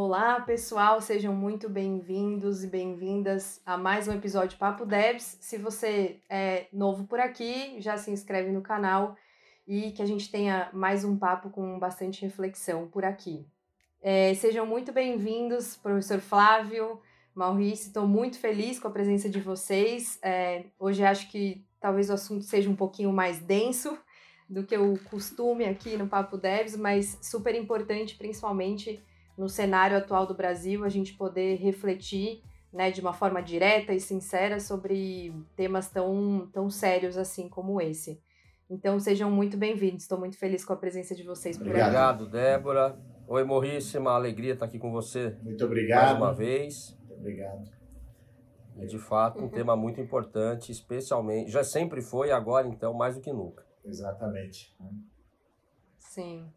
Olá, pessoal, sejam muito bem-vindos e bem-vindas a mais um episódio Papo Debs. Se você é novo por aqui, já se inscreve no canal e que a gente tenha mais um papo com bastante reflexão por aqui. É, sejam muito bem-vindos, professor Flávio, Maurício, estou muito feliz com a presença de vocês. É, hoje acho que talvez o assunto seja um pouquinho mais denso do que o costume aqui no Papo Devs, mas super importante, principalmente no cenário atual do Brasil, a gente poder refletir né, de uma forma direta e sincera sobre temas tão, tão sérios assim como esse. Então sejam muito bem-vindos, estou muito feliz com a presença de vocês por aqui. Obrigado, Débora. Oi, uma alegria estar aqui com você. Muito obrigado. Mais uma vez. Muito obrigado. É de fato um tema muito importante, especialmente, já sempre foi, agora então mais do que nunca. Exatamente. Sim.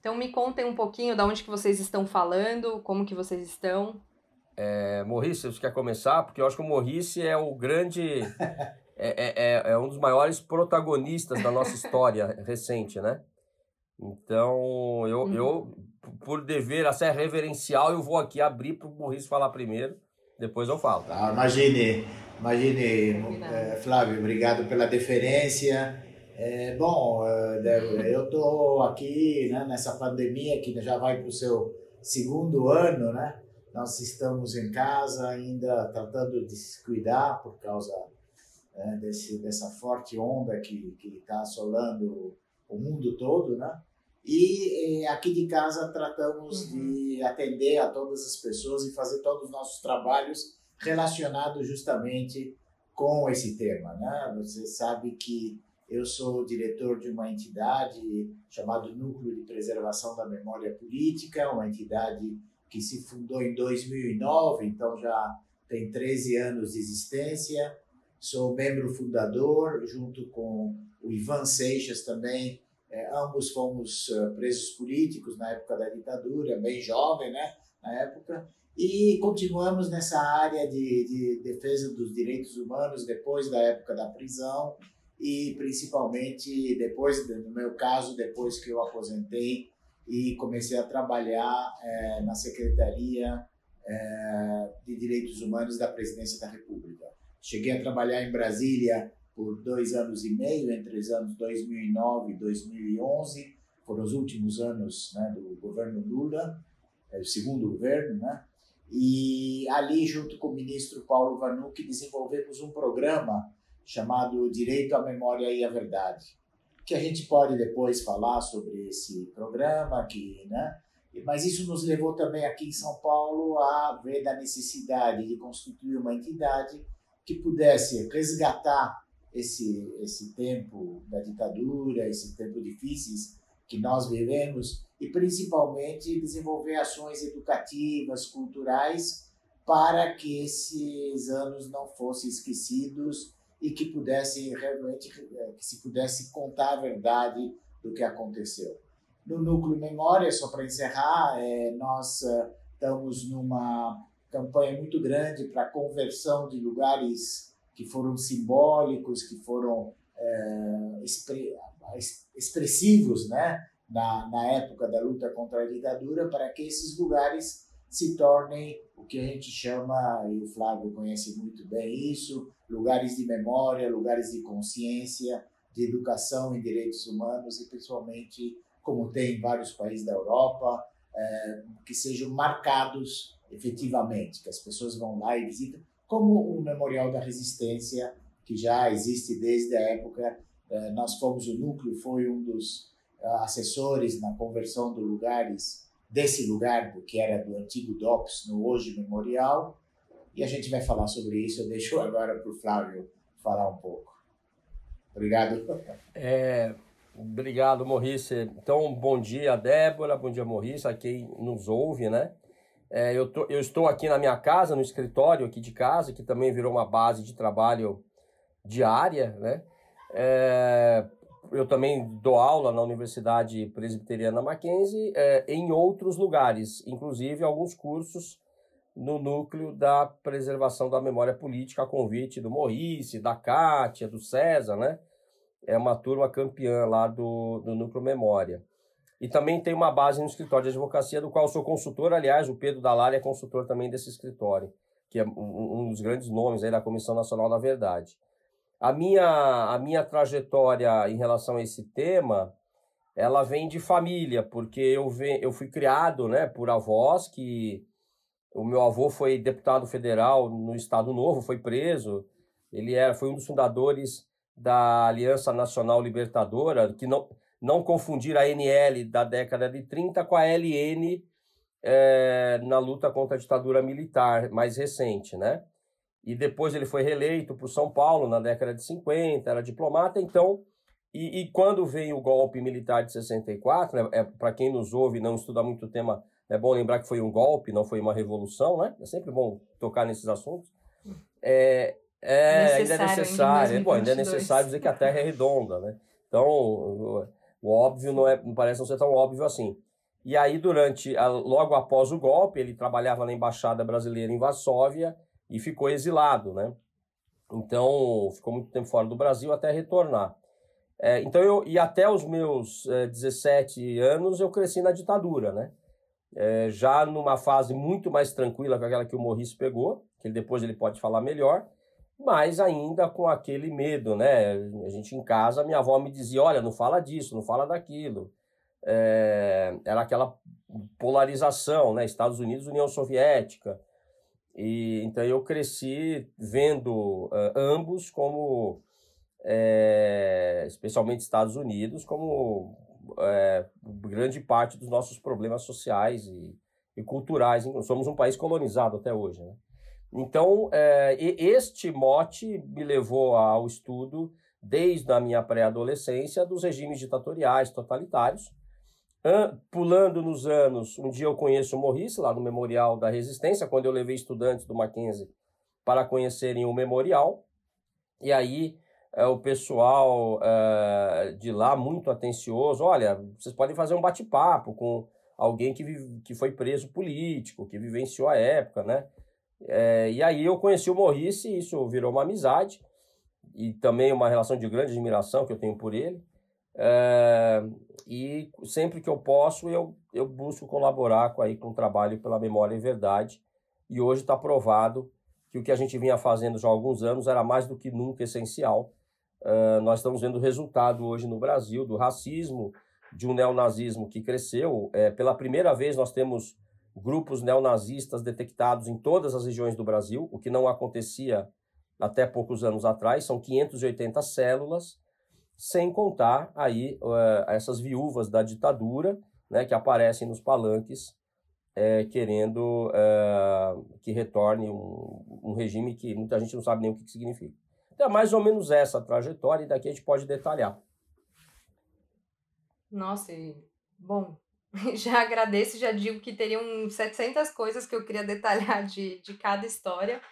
Então me contem um pouquinho de onde que vocês estão falando, como que vocês estão. É, Morrice, você quer começar? Porque eu acho que o Morrice é o grande. É, é, é, um dos maiores protagonistas da nossa história recente, né? Então, eu, uhum. eu, por dever a ser reverencial, eu vou aqui abrir para o Morrice falar primeiro, depois eu falo. Ah, imagine, imagine, é, Flávio, obrigado pela deferência. É, bom, é, eu estou aqui né, nessa pandemia que já vai para o seu segundo ano, né? Nós estamos em casa ainda tratando de se cuidar por causa né, desse, dessa forte onda que está assolando o mundo todo, né? E aqui de casa tratamos uhum. de atender a todas as pessoas e fazer todos os nossos trabalhos relacionados justamente com esse tema, né? Você sabe que eu sou diretor de uma entidade chamada Núcleo de Preservação da Memória Política, uma entidade que se fundou em 2009, então já tem 13 anos de existência. Sou membro fundador, junto com o Ivan Seixas também. É, ambos fomos uh, presos políticos na época da ditadura, bem jovem, né? Na época. E continuamos nessa área de, de defesa dos direitos humanos depois da época da prisão e principalmente depois, no meu caso, depois que eu aposentei e comecei a trabalhar é, na Secretaria é, de Direitos Humanos da Presidência da República. Cheguei a trabalhar em Brasília por dois anos e meio, entre os anos 2009 e 2011, foram os últimos anos né, do governo Lula, é, o segundo governo, né? E ali, junto com o ministro Paulo Vanucci, desenvolvemos um programa chamado Direito à Memória e à Verdade, que a gente pode depois falar sobre esse programa, que, né? Mas isso nos levou também aqui em São Paulo a ver da necessidade de constituir uma entidade que pudesse resgatar esse esse tempo da ditadura, esse tempo difíceis que nós vivemos e principalmente desenvolver ações educativas, culturais para que esses anos não fossem esquecidos e que pudesse realmente eh, que se pudesse contar a verdade do que aconteceu. No núcleo memória, só para encerrar, é, nós uh, estamos numa campanha muito grande para conversão de lugares que foram simbólicos, que foram é, expre expressivos, né, na, na época da luta contra a ditadura, para que esses lugares se tornem o que a gente chama, e o Flávio conhece muito bem isso, lugares de memória, lugares de consciência, de educação em direitos humanos e principalmente, como tem em vários países da Europa, é, que sejam marcados efetivamente, que as pessoas vão lá e visitam, como o Memorial da Resistência, que já existe desde a época. É, nós fomos, o núcleo foi um dos assessores na conversão de lugares desse lugar do que era do antigo DOPS no hoje Memorial. E a gente vai falar sobre isso. Eu deixo agora para o Flávio falar um pouco. Obrigado. É, obrigado, Maurício. Então, bom dia, Débora, bom dia, Maurício, a quem nos ouve, né? É, eu, tô, eu estou aqui na minha casa, no escritório aqui de casa, que também virou uma base de trabalho diária, né? É, eu também dou aula na Universidade Presbiteriana Mackenzie é, em outros lugares, inclusive alguns cursos no núcleo da preservação da memória política, a convite do Maurice, da Kátia, do César, né? É uma turma campeã lá do, do Núcleo Memória. E também tem uma base no escritório de advocacia, do qual eu sou consultor. Aliás, o Pedro Dalari é consultor também desse escritório, que é um, um dos grandes nomes aí da Comissão Nacional da Verdade. A minha, a minha trajetória em relação a esse tema, ela vem de família, porque eu, ve, eu fui criado né, por avós que... O meu avô foi deputado federal no Estado Novo, foi preso. Ele era, foi um dos fundadores da Aliança Nacional Libertadora, que não, não confundir a NL da década de 30 com a LN é, na luta contra a ditadura militar mais recente, né? E depois ele foi reeleito por São Paulo na década de 50, era diplomata, então. E, e quando veio o golpe militar de 64, né, é, para quem nos ouve e não estuda muito o tema, é bom lembrar que foi um golpe, não foi uma revolução, né? É sempre bom tocar nesses assuntos. É, é ainda é necessário, ainda, bom, ainda é necessário dizer que a Terra é redonda, né? Então, o óbvio não, é, não parece não ser tão óbvio assim. E aí, durante, logo após o golpe, ele trabalhava na Embaixada Brasileira em Varsóvia e ficou exilado, né? Então, ficou muito tempo fora do Brasil até retornar. É, então, eu, e até os meus é, 17 anos, eu cresci na ditadura, né? É, já numa fase muito mais tranquila que aquela que o Morris pegou, que depois ele pode falar melhor, mas ainda com aquele medo, né? A gente em casa, minha avó me dizia: olha, não fala disso, não fala daquilo. É, era aquela polarização, né? Estados Unidos, União Soviética. E então eu cresci vendo uh, ambos como, é, especialmente Estados Unidos, como é, grande parte dos nossos problemas sociais e, e culturais. Somos um país colonizado até hoje, né? Então, é, este mote me levou ao estudo, desde a minha pré-adolescência, dos regimes ditatoriais totalitários. Pulando nos anos, um dia eu conheço o Maurice, lá no Memorial da Resistência, quando eu levei estudantes do Mackenzie para conhecerem o memorial. E aí é, o pessoal é, de lá, muito atencioso, olha, vocês podem fazer um bate-papo com alguém que, vive, que foi preso político, que vivenciou a época, né? É, e aí eu conheci o Maurice e isso virou uma amizade e também uma relação de grande admiração que eu tenho por ele. É, e sempre que eu posso, eu, eu busco colaborar com, aí, com o trabalho pela memória e verdade. E hoje está provado que o que a gente vinha fazendo já há alguns anos era mais do que nunca essencial. É, nós estamos vendo o resultado hoje no Brasil do racismo, de um neonazismo que cresceu. É, pela primeira vez nós temos grupos neonazistas detectados em todas as regiões do Brasil, o que não acontecia até poucos anos atrás, são 580 células, sem contar aí uh, essas viúvas da ditadura, né, que aparecem nos palanques é, querendo uh, que retorne um, um, regime que muita gente não sabe nem o que, que significa. Então é mais ou menos essa trajetória e daqui a gente pode detalhar. Nossa, bom, já agradeço, já digo que teriam 700 coisas que eu queria detalhar de, de cada história.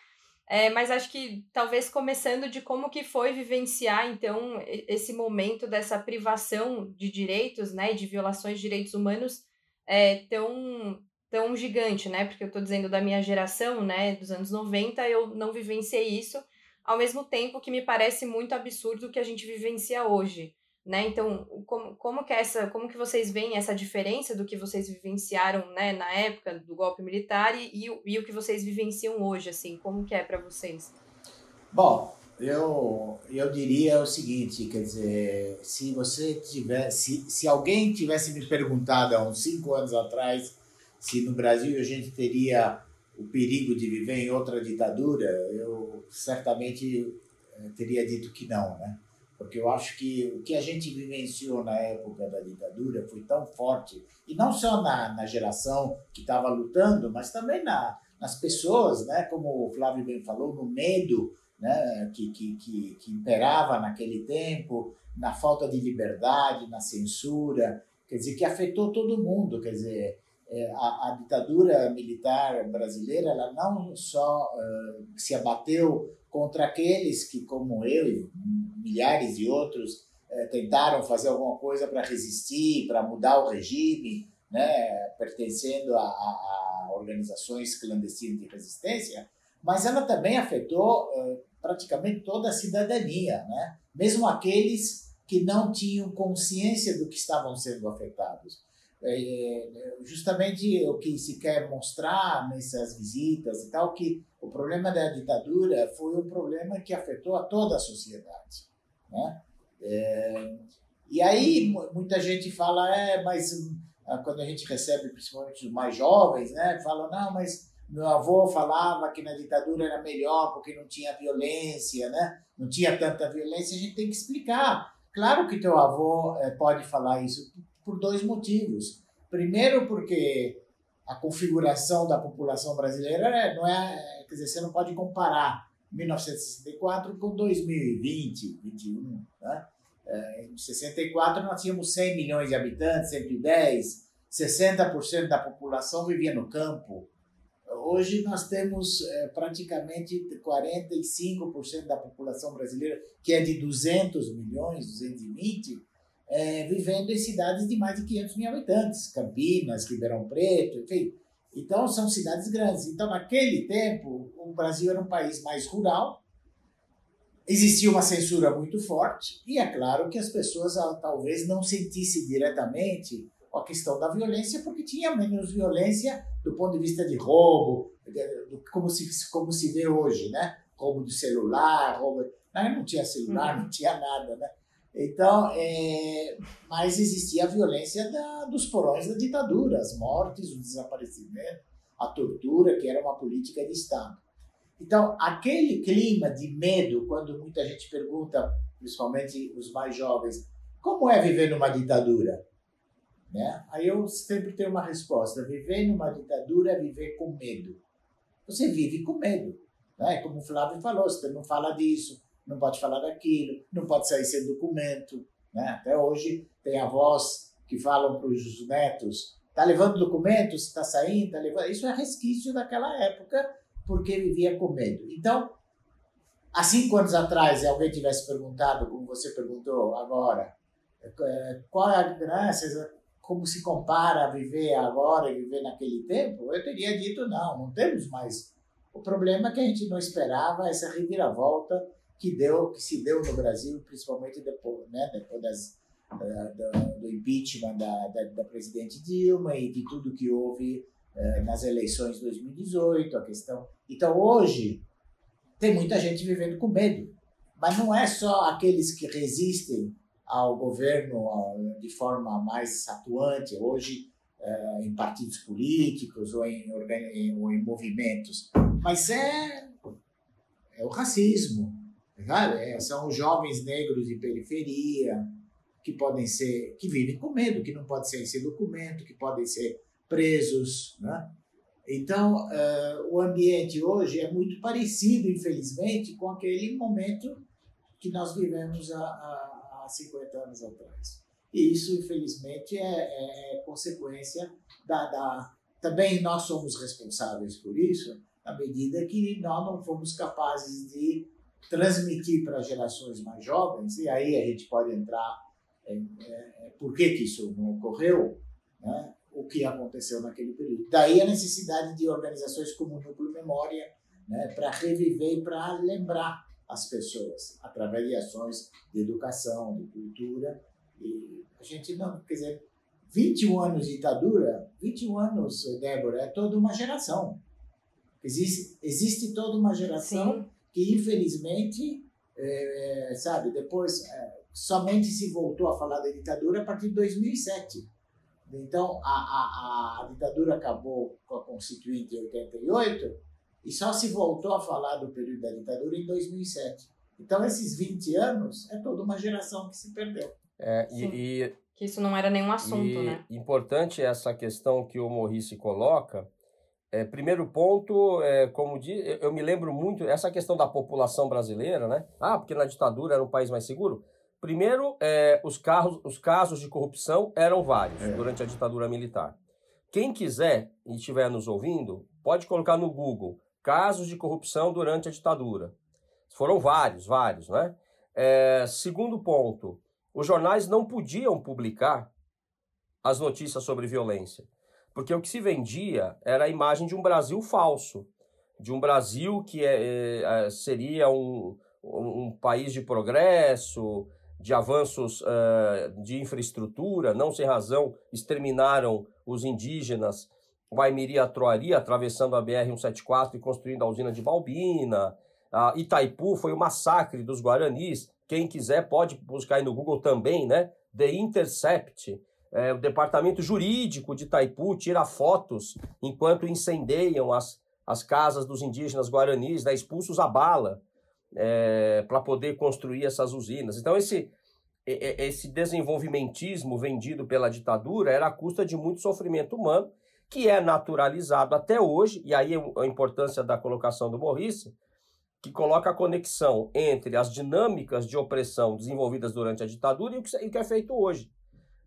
É, mas acho que talvez começando de como que foi vivenciar, então, esse momento dessa privação de direitos, né, de violações de direitos humanos é, tão, tão gigante, né, porque eu estou dizendo da minha geração, né, dos anos 90, eu não vivenciei isso, ao mesmo tempo que me parece muito absurdo o que a gente vivencia hoje né? Então, como, como que é essa, como que vocês veem essa diferença do que vocês vivenciaram, né, na época do golpe militar e, e, e o que vocês vivenciam hoje, assim, como que é para vocês? Bom, eu, eu diria o seguinte, quer dizer, se você tiver, se, se alguém tivesse me perguntado há uns cinco anos atrás se no Brasil a gente teria o perigo de viver em outra ditadura, eu certamente eh, teria dito que não, né? porque eu acho que o que a gente vivenciou na época da ditadura foi tão forte, e não só na, na geração que estava lutando, mas também na, nas pessoas, né? como o Flávio bem falou, no medo né? que, que, que, que imperava naquele tempo, na falta de liberdade, na censura, quer dizer, que afetou todo mundo, quer dizer, a, a, ditadura militar brasileira ela não só uh, se abateu contra aqueles que, como eu e milhares de outros, uh, tentaram fazer alguma coisa para resistir, para mudar o regime, né, pertencendo a, a, a, organizações clandestinas de resistência, mas ela também afetou uh, praticamente toda a cidadania, né? mesmo aqueles que não tinham consciência do que estavam sendo afetados. É, é, justamente o que se quer mostrar nessas visitas e tal, que o problema da ditadura foi um problema que afetou a toda a sociedade. Né? É, e aí muita gente fala, é, mas ah, quando a gente recebe principalmente os mais jovens, né, falam, não, mas meu avô falava que na ditadura era melhor porque não tinha violência, né? não tinha tanta violência, a gente tem que explicar. Claro que teu avô é, pode falar isso por dois motivos. Primeiro, porque a configuração da população brasileira é, não é, quer dizer, você não pode comparar 1964 com 2020, 21, né? Em 64 nós tínhamos 100 milhões de habitantes, 110, 60% da população vivia no campo. Hoje nós temos é, praticamente 45% da população brasileira, que é de 200 milhões, 220, é, vivendo em cidades de mais de 500 mil habitantes, Campinas, Ribeirão Preto, enfim. Então, são cidades grandes. Então, naquele tempo, o Brasil era um país mais rural, existia uma censura muito forte, e é claro que as pessoas ah, talvez não sentissem diretamente a questão da violência, porque tinha menos violência do ponto de vista de roubo, como se, como se vê hoje, né? Roubo de celular, roubo... Não, não tinha celular, uhum. não tinha nada, né? Então, é, mas existia a violência da, dos porões da ditadura, as mortes, o desaparecimento, a tortura, que era uma política de Estado. Então, aquele clima de medo, quando muita gente pergunta, principalmente os mais jovens, como é viver numa ditadura? Né? Aí eu sempre tenho uma resposta: viver numa ditadura é viver com medo. Você vive com medo. Né? Como o Flávio falou, você não fala disso, não pode falar daquilo, não pode sair sem documento. Né? Até hoje tem avós que falam para os netos: está levando documento, está saindo, está levando. Isso é resquício daquela época, porque vivia com medo. Então, há cinco anos atrás, se alguém tivesse perguntado, como você perguntou agora, é, qual é a diferença, como se compara a viver agora e viver naquele tempo, eu teria dito não, não temos mais. O problema é que a gente não esperava essa reviravolta que deu, que se deu no Brasil, principalmente depois, né, depois das, da, do impeachment da, da, da, presidente Dilma e de tudo que houve eh, nas eleições de 2018, a questão. Então hoje tem muita gente vivendo com medo, mas não é só aqueles que resistem ao governo de forma mais atuante hoje eh, em partidos políticos ou em, ou em movimentos, mas é, é o racismo, é, são jovens negros de periferia que podem ser, que vivem com medo, que não podem ser sem documento, que podem ser presos, né? Então, uh, o ambiente hoje é muito parecido, infelizmente, com aquele momento que nós vivemos há, há, há 50 anos atrás. E isso, infelizmente, é, é, é consequência da, da. Também nós somos responsáveis por isso, na medida que nós não fomos capazes de transmitir para gerações mais jovens, e aí a gente pode entrar em é, por que, que isso não ocorreu, né? o que aconteceu naquele período. Daí a necessidade de organizações como o Núcleo Memória, né? para reviver e para lembrar as pessoas, através de ações de educação, de cultura. E a gente não, quer dizer, 21 anos de ditadura, 21 anos, Débora, é toda uma geração. Existe, existe toda uma geração Sim que infelizmente, é, sabe, depois é, somente se voltou a falar da ditadura a partir de 2007. Então, a, a, a ditadura acabou com a Constituinte em 88 e só se voltou a falar do período da ditadura em 2007. Então, esses 20 anos é toda uma geração que se perdeu. É, e, e, que isso não era nenhum assunto, e, né? Importante essa questão que o Morrice coloca, é, primeiro ponto, é, como diz, eu me lembro muito, essa questão da população brasileira, né? Ah, porque na ditadura era um país mais seguro. Primeiro, é, os, carros, os casos de corrupção eram vários é. durante a ditadura militar. Quem quiser e estiver nos ouvindo, pode colocar no Google casos de corrupção durante a ditadura. Foram vários, vários, né? É, segundo ponto, os jornais não podiam publicar as notícias sobre violência, porque o que se vendia era a imagem de um Brasil falso, de um Brasil que é, é, é seria um, um país de progresso, de avanços uh, de infraestrutura, não sem razão, exterminaram os indígenas Guaimiri Troari, atravessando a BR-174 e construindo a usina de Balbina. Uh, Itaipu foi o massacre dos Guaranis. Quem quiser pode buscar aí no Google também, né? The Intercept. É, o departamento jurídico de Itaipu tira fotos enquanto incendeiam as, as casas dos indígenas guaranis, né, expulsos a bala é, para poder construir essas usinas. Então, esse, esse desenvolvimentismo vendido pela ditadura era à custa de muito sofrimento humano, que é naturalizado até hoje, e aí a importância da colocação do Morris, que coloca a conexão entre as dinâmicas de opressão desenvolvidas durante a ditadura e o que é feito hoje.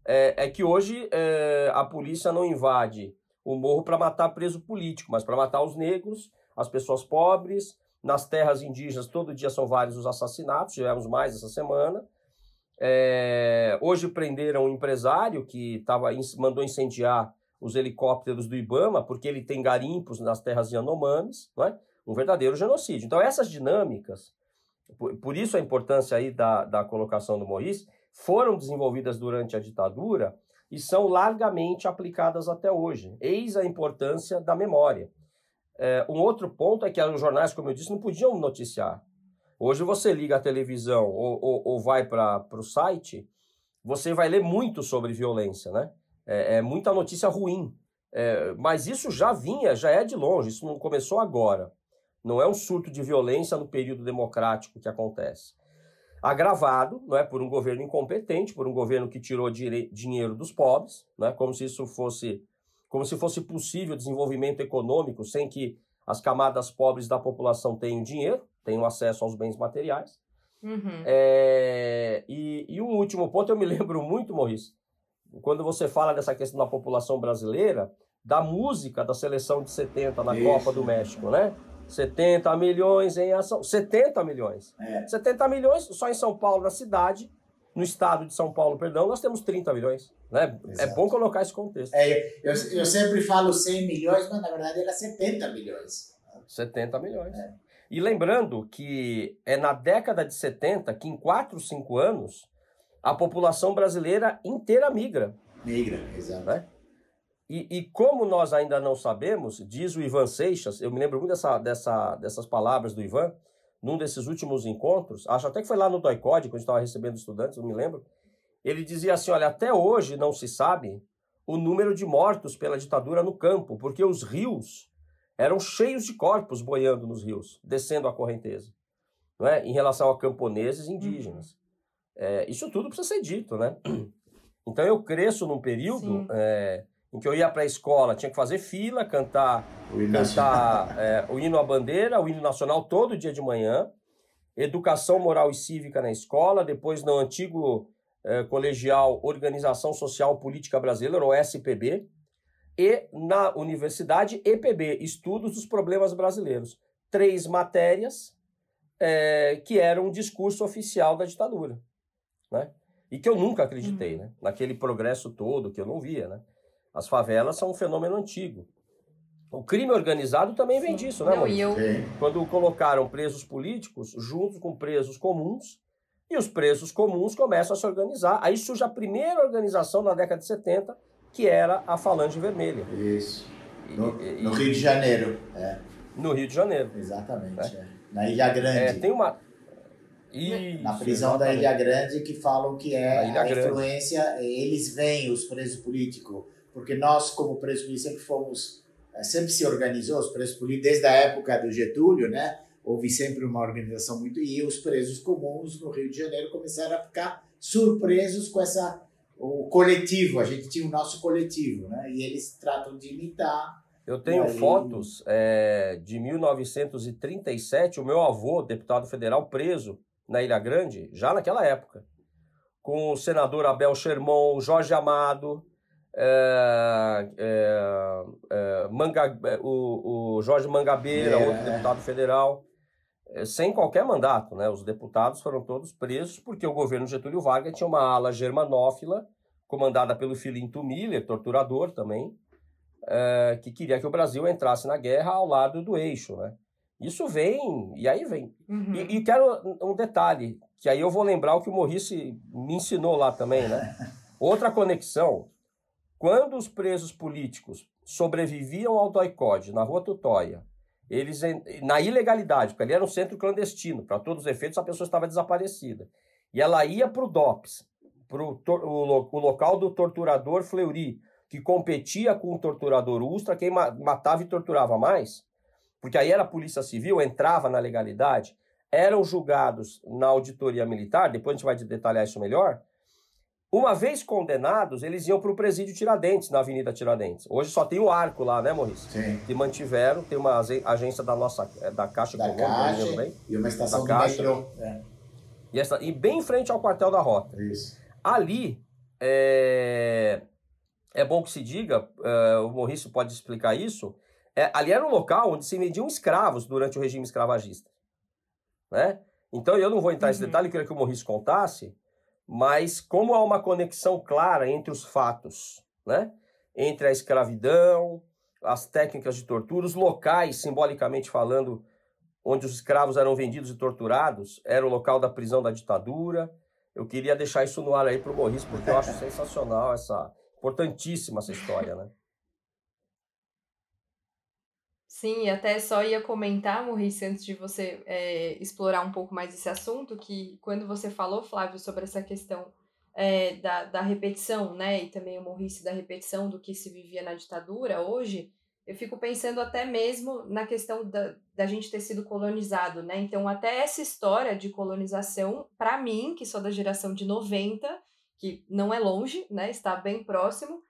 É, é que hoje é, a polícia não invade o morro para matar preso político, mas para matar os negros, as pessoas pobres, nas terras indígenas, todo dia são vários os assassinatos, tivemos mais essa semana. É, hoje prenderam um empresário que tava, mandou incendiar os helicópteros do Ibama, porque ele tem garimpos nas terras Yanomamis, não é? um verdadeiro genocídio. Então, essas dinâmicas, por, por isso a importância aí da, da colocação do Maurice, foram desenvolvidas durante a ditadura e são largamente aplicadas até hoje. Eis a importância da memória. É, um outro ponto é que os jornais, como eu disse, não podiam noticiar. Hoje você liga a televisão ou, ou, ou vai para o site, você vai ler muito sobre violência, né? É, é muita notícia ruim. É, mas isso já vinha, já é de longe, isso não começou agora. Não é um surto de violência no período democrático que acontece. Agravado não é, por um governo incompetente, por um governo que tirou dinheiro dos pobres, né, como se isso fosse como se fosse possível desenvolvimento econômico sem que as camadas pobres da população tenham dinheiro, tenham acesso aos bens materiais. Uhum. É, e, e, um último ponto, eu me lembro muito, Maurício, quando você fala dessa questão da população brasileira, da música da seleção de 70 na Isso. Copa do México, né? 70 milhões em ação. 70 milhões. É. 70 milhões só em São Paulo, na cidade, no estado de São Paulo, perdão, nós temos 30 milhões. Né? É bom colocar esse contexto. É, eu, eu sempre falo 100 milhões, mas na verdade era 70 milhões. 70 milhões. É. E lembrando que é na década de 70 que em 4, 5 anos a população brasileira inteira migra. Migra, exato. Né? E, e, como nós ainda não sabemos, diz o Ivan Seixas, eu me lembro muito dessa, dessa, dessas palavras do Ivan, num desses últimos encontros, acho até que foi lá no DOICOD, quando a gente estava recebendo estudantes, não me lembro, ele dizia assim: olha, até hoje não se sabe o número de mortos pela ditadura no campo, porque os rios eram cheios de corpos boiando nos rios, descendo a correnteza, não é? em relação a camponeses e indígenas. Uhum. É, isso tudo precisa ser dito, né? Então eu cresço num período é, em que eu ia para a escola, tinha que fazer fila, cantar, o hino, cantar é, o hino à bandeira, o hino nacional todo dia de manhã, educação moral e cívica na escola, depois no antigo é, colegial Organização Social Política Brasileira, ou SPB, e na universidade EPB, Estudos dos Problemas Brasileiros. Três matérias é, que eram um discurso oficial da ditadura, né? E que eu nunca acreditei, uhum. né? Naquele progresso todo que eu não via, né? As favelas são um fenômeno antigo. O crime organizado também vem disso, né, Não, eu... Quando colocaram presos políticos junto com presos comuns, e os presos comuns começam a se organizar. Aí surge a primeira organização na década de 70, que era a Falange Vermelha. Isso. No, e, no Rio de Janeiro. É. No Rio de Janeiro. Exatamente. É. É. Na Ilha Grande. É, tem uma. Isso, na prisão exatamente. da Ilha Grande, que falam que é a, a influência, eles veem os presos políticos, porque nós, como presos políticos, sempre fomos, é, sempre se organizou, os presos políticos, desde a época do Getúlio, né? houve sempre uma organização muito e os presos comuns no Rio de Janeiro começaram a ficar surpresos com essa o coletivo. A gente tinha o nosso coletivo, né? E eles tratam de imitar. Eu tenho aí... fotos é, de 1937, o meu avô, deputado federal, preso na Ilha Grande, já naquela época, com o senador Abel Sherman, Jorge Amado, é, é, é, Manga, é, o, o Jorge Mangabeira, é. outro deputado federal, é, sem qualquer mandato. Né? Os deputados foram todos presos porque o governo Getúlio Vargas tinha uma ala germanófila, comandada pelo Filinto Miller, torturador também, é, que queria que o Brasil entrasse na guerra ao lado do eixo. Né? Isso vem, e aí vem. Uhum. E, e, quero um detalhe, que aí eu vou lembrar o que o Morrice me ensinou lá também, né? Outra conexão. Quando os presos políticos sobreviviam ao doicode na rua Tutóia, eles na ilegalidade, porque ali era um centro clandestino, para todos os efeitos a pessoa estava desaparecida. E ela ia para o DOPS, para o, local do torturador Fleury, que competia com o torturador Ustra, quem matava e torturava mais porque aí era a Polícia Civil, entrava na legalidade, eram julgados na auditoria militar, depois a gente vai detalhar isso melhor. Uma vez condenados, eles iam para o presídio Tiradentes, na Avenida Tiradentes. Hoje só tem o arco lá, né, Maurício? Sim. Que mantiveram, tem uma agência da nossa, é, da Caixa da Caixa, bem? E uma estação da Caixa. metrô. É. E, essa, e bem em frente ao quartel da Rota. Isso. Ali, é, é bom que se diga, é, o Maurício pode explicar isso, é, ali era um local onde se vendiam escravos durante o regime escravagista. Né? Então eu não vou entrar nesse uhum. detalhe, eu queria que o Maurício contasse, mas como há uma conexão clara entre os fatos, né? entre a escravidão, as técnicas de tortura, os locais, simbolicamente falando, onde os escravos eram vendidos e torturados, era o local da prisão da ditadura. Eu queria deixar isso no ar aí para o Maurício, porque eu acho sensacional essa, importantíssima essa história, né? Sim, até só ia comentar, Maurice, antes de você é, explorar um pouco mais esse assunto, que quando você falou, Flávio, sobre essa questão é, da, da repetição, né, e também o Maurice da repetição do que se vivia na ditadura hoje, eu fico pensando até mesmo na questão da, da gente ter sido colonizado, né? Então, até essa história de colonização, para mim, que sou da geração de 90, que não é longe, né, está bem próximo,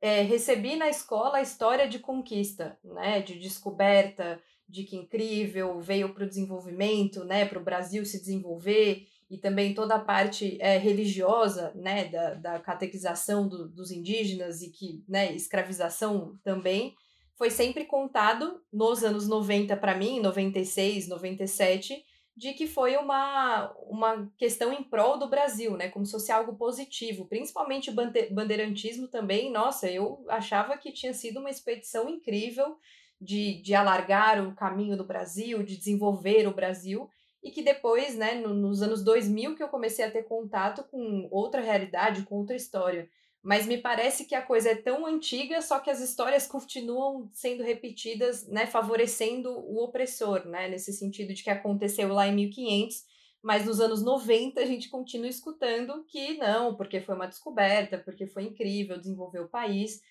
é, recebi na escola a história de conquista, né, de descoberta, de que incrível, veio para o desenvolvimento, né, para o Brasil se desenvolver, e também toda a parte é, religiosa, né, da, da catequização do, dos indígenas e que, né, escravização também, foi sempre contado nos anos 90 para mim, 96, 97, de que foi uma, uma questão em prol do Brasil, né? Como se fosse algo positivo, principalmente o bandeirantismo também. Nossa, eu achava que tinha sido uma expedição incrível de, de alargar o caminho do Brasil, de desenvolver o Brasil, e que depois, né, no, nos anos 2000, que eu comecei a ter contato com outra realidade, com outra história mas me parece que a coisa é tão antiga, só que as histórias continuam sendo repetidas, né, favorecendo o opressor, né, nesse sentido de que aconteceu lá em 1500, mas nos anos 90 a gente continua escutando que não, porque foi uma descoberta, porque foi incrível, desenvolver o país.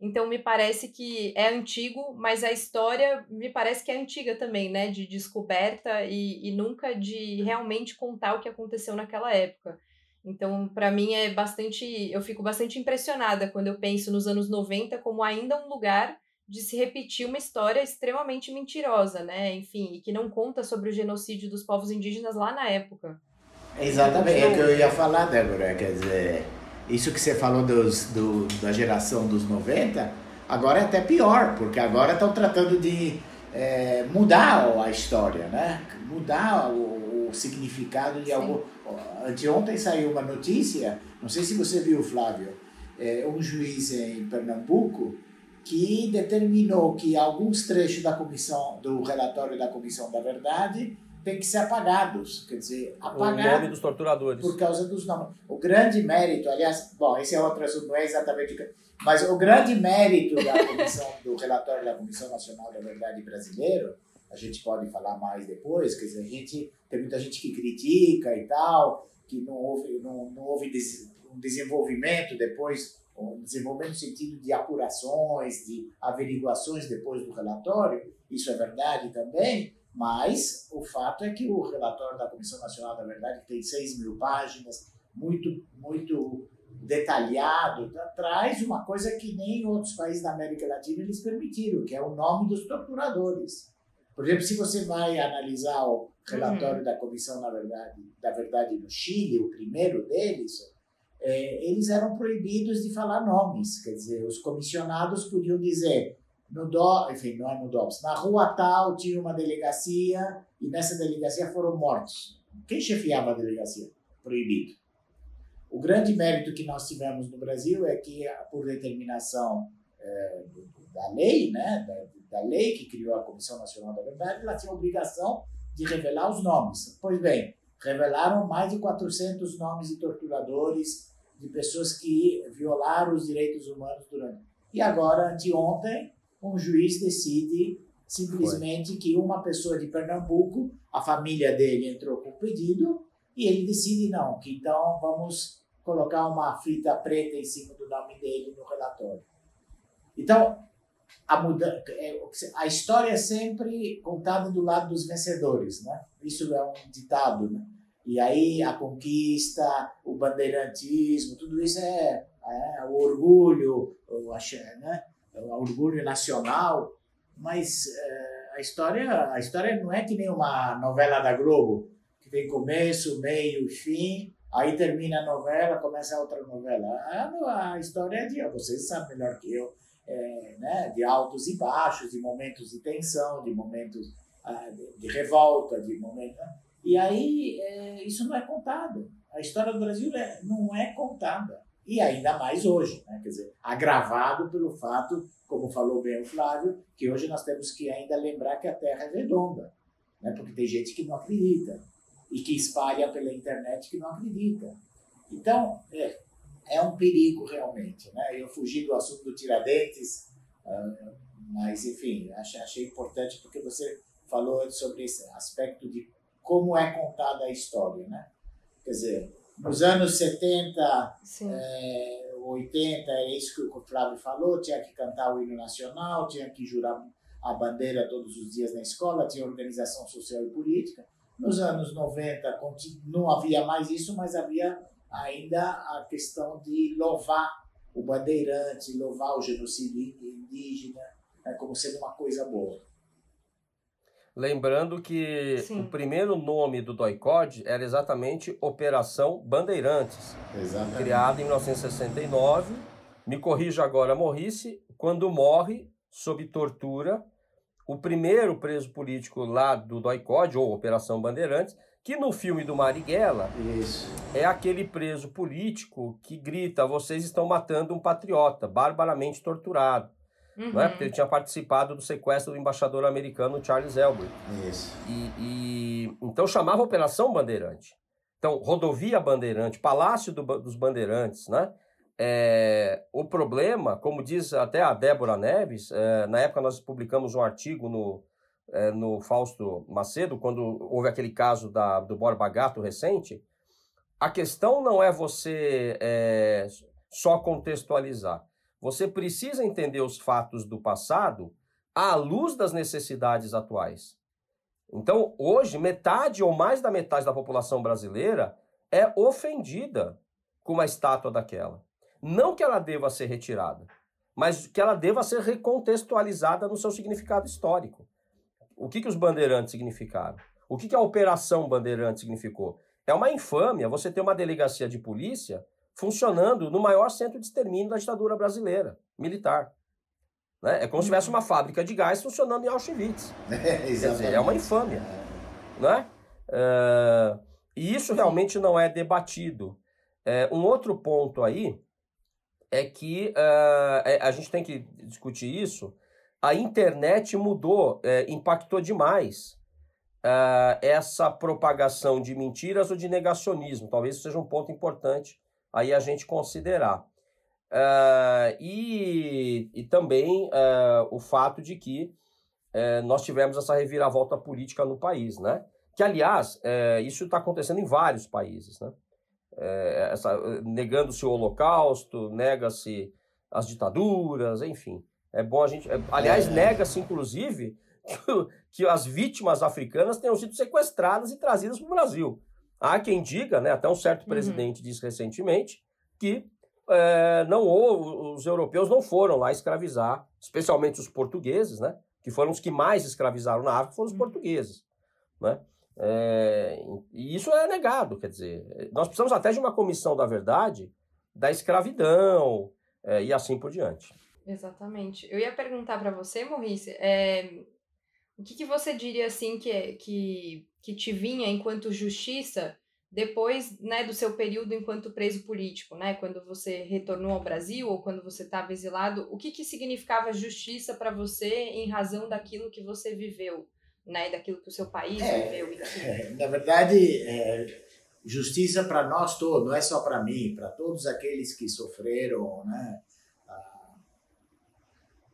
Então me parece que é antigo, mas a história me parece que é antiga também, né, de descoberta e, e nunca de realmente contar o que aconteceu naquela época. Então, para mim é bastante, eu fico bastante impressionada quando eu penso nos anos 90 como ainda um lugar de se repetir uma história extremamente mentirosa, né? Enfim, e que não conta sobre o genocídio dos povos indígenas lá na época. Exatamente, é o que eu ia falar, Débora, quer dizer, isso que você falou dos, do, da geração dos 90, agora é até pior, porque agora estão tratando de é, mudar a história, né? Mudar o, o significado de Sim. algo Anteontem saiu uma notícia, não sei se você viu, Flávio, é, um juiz em Pernambuco que determinou que alguns trechos da comissão do relatório da comissão da verdade têm que ser apagados, quer dizer, apagados. O nome dos torturadores. Por causa dos nomes. O grande mérito, aliás, bom, esse é outro assunto, não é exatamente mas o grande mérito da comissão do relatório da Comissão Nacional da Verdade brasileiro a gente pode falar mais depois, quer dizer, a gente, tem muita gente que critica e tal, que não houve, não, não houve des, um desenvolvimento depois, um desenvolvimento no sentido de apurações, de averiguações depois do relatório, isso é verdade também, mas o fato é que o relatório da Comissão Nacional da Verdade, que tem 6 mil páginas, muito, muito detalhado, traz uma coisa que nem em outros países da América Latina eles permitiram, que é o nome dos torturadores. Por exemplo, se você vai analisar o relatório uhum. da Comissão na verdade, da Verdade no Chile, o primeiro deles, é, eles eram proibidos de falar nomes, quer dizer, os comissionados podiam dizer no do, enfim, não é no DOPS, na rua tal tinha uma delegacia e nessa delegacia foram mortos. Quem chefiava a delegacia? Proibido. O grande mérito que nós tivemos no Brasil é que, por determinação é, da lei, né, da, da, lei que criou a Comissão Nacional da Verdade, ela tinha a obrigação de revelar os nomes. Pois bem, revelaram mais de 400 nomes de torturadores, de pessoas que violaram os direitos humanos durante. E agora, anteontem, um juiz decide simplesmente Foi. que uma pessoa de Pernambuco, a família dele entrou com o pedido e ele decide não, que então vamos colocar uma fita preta em cima do nome dele no relatório. Então, a, muda, é, a história é sempre contada do lado dos vencedores, né? Isso é um ditado, né? E aí a conquista, o bandeirantismo, tudo isso é, é o orgulho, o, né? o orgulho nacional, mas é, a história a história não é que nem uma novela da Globo, que tem começo, meio, fim, aí termina a novela, começa outra novela. A, a história é de, vocês sabem melhor que eu, é, né? de altos e baixos, de momentos de tensão, de momentos ah, de, de revolta, de momentos... Né? E aí é, isso não é contado. A história do Brasil é, não é contada. E ainda mais hoje, né? quer dizer, agravado pelo fato, como falou bem o Flávio, que hoje nós temos que ainda lembrar que a Terra é redonda, né? porque tem gente que não acredita e que espalha pela internet que não acredita. Então, é, é um perigo realmente. Né? Eu fugi do assunto do Tiradentes, uh, mas enfim, achei, achei importante porque você falou sobre esse aspecto de como é contada a história, né? Quer dizer, nos anos 70, é, 80, é isso que o Flávio falou, tinha que cantar o hino nacional, tinha que jurar a bandeira todos os dias na escola, tinha organização social e política. Nos anos 90 não havia mais isso, mas havia ainda a questão de louvar o bandeirante, louvar o genocídio indígena né, como sendo uma coisa boa. Lembrando que Sim. o primeiro nome do DOICOD era exatamente Operação Bandeirantes. Exatamente. Criada em 1969. Me corrija agora, Morrice, quando morre sob tortura o primeiro preso político lá do DOICOD, ou Operação Bandeirantes, que no filme do Marighella Isso. é aquele preso político que grita: vocês estão matando um patriota, barbaramente torturado. Uhum. Não é? Porque ele tinha participado do sequestro do embaixador americano Charles Elbridge. Isso. E, e, então chamava Operação Bandeirante. Então, rodovia Bandeirante, Palácio do, dos Bandeirantes, né? É, o problema, como diz até a Débora Neves, é, na época nós publicamos um artigo no, é, no Fausto Macedo, quando houve aquele caso da, do Borba Gato recente, a questão não é você é, só contextualizar. Você precisa entender os fatos do passado à luz das necessidades atuais. Então, hoje, metade ou mais da metade da população brasileira é ofendida com uma estátua daquela. Não que ela deva ser retirada, mas que ela deva ser recontextualizada no seu significado histórico. O que, que os bandeirantes significaram? O que, que a Operação Bandeirante significou? É uma infâmia você ter uma delegacia de polícia funcionando no maior centro de extermínio da ditadura brasileira, militar. Né? É como se tivesse uma fábrica de gás funcionando em Auschwitz. É, dizer, é uma infâmia. Né? Uh, e isso realmente não é debatido. Uh, um outro ponto aí é que uh, a gente tem que discutir isso. A internet mudou, impactou demais essa propagação de mentiras ou de negacionismo. Talvez seja um ponto importante aí a gente considerar. Uh, e, e também uh, o fato de que uh, nós tivemos essa reviravolta política no país, né? Que, aliás, isso está acontecendo em vários países, né? Negando-se o holocausto, nega-se as ditaduras, enfim. É bom a gente... aliás, é. nega-se, inclusive, que, que as vítimas africanas tenham sido sequestradas e trazidas para o Brasil. Há quem diga, né, até um certo uhum. presidente uhum. disse recentemente, que é, não os europeus não foram lá escravizar, especialmente os portugueses, né, que foram os que mais escravizaram na África, foram os uhum. portugueses. Né? É, e isso é negado, quer dizer, nós precisamos até de uma comissão da verdade da escravidão é, e assim por diante. Exatamente. Eu ia perguntar para você, Maurice, é, o que, que você diria assim que, que, que te vinha enquanto justiça depois né, do seu período enquanto preso político, né, quando você retornou ao Brasil ou quando você estava exilado, o que, que significava justiça para você em razão daquilo que você viveu, né, daquilo que o seu país é, viveu? É, na verdade, é, justiça para nós todos, não é só para mim, para todos aqueles que sofreram, né,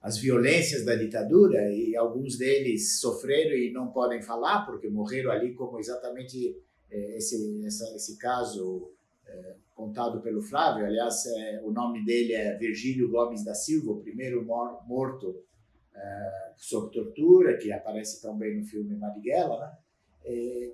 as violências da ditadura e alguns deles sofreram e não podem falar porque morreram ali como exatamente é, esse, essa, esse caso é, contado pelo Flávio, aliás, é, o nome dele é Virgílio Gomes da Silva, o primeiro mor morto é, sob tortura, que aparece também no filme Marighella, né? É,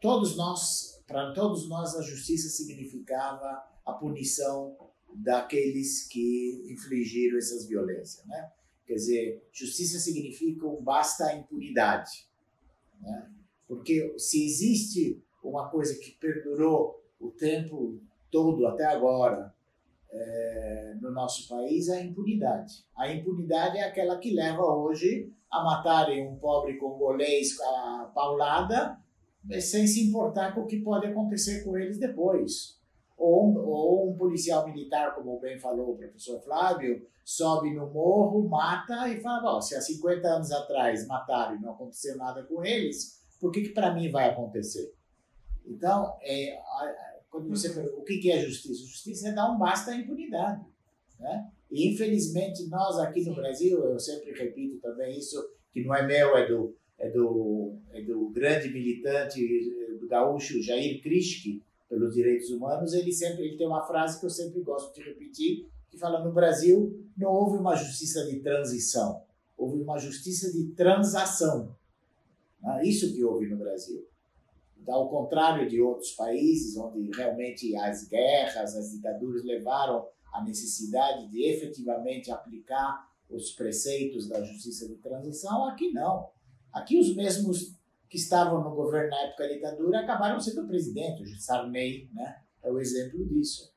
todos nós, para todos nós, a justiça significava a punição daqueles que infligiram essas violências, né? Quer dizer, justiça significa um basta a impunidade, né? Porque se existe uma coisa que perdurou o tempo todo até agora é, no nosso país é a impunidade. A impunidade é aquela que leva hoje a matarem um pobre congolês a paulada sem se importar com o que pode acontecer com eles depois. Ou, ou um policial militar, como bem falou o professor Flávio, sobe no morro, mata e fala: se há 50 anos atrás mataram e não aconteceu nada com eles, por que, que para mim vai acontecer? Então, é, quando você uhum. pergunta o que, é justiça? Justiça é dar um basta à impunidade. Né? E, infelizmente, nós aqui no Brasil, eu sempre repito também isso, que não é meu, é do, é do, é do grande militante do gaúcho Jair Krischke, pelos direitos humanos, ele sempre ele tem uma frase que eu sempre gosto de repetir, que fala no Brasil não houve uma justiça de transição, houve uma justiça de transação. Né? Isso que houve no Brasil. Então, ao contrário de outros países, onde realmente as guerras, as ditaduras levaram à necessidade de efetivamente aplicar os preceitos da justiça de transição, aqui não. Aqui os mesmos que estavam no governo na época da ditadura acabaram sendo presidente. O Sarney né, é o exemplo disso.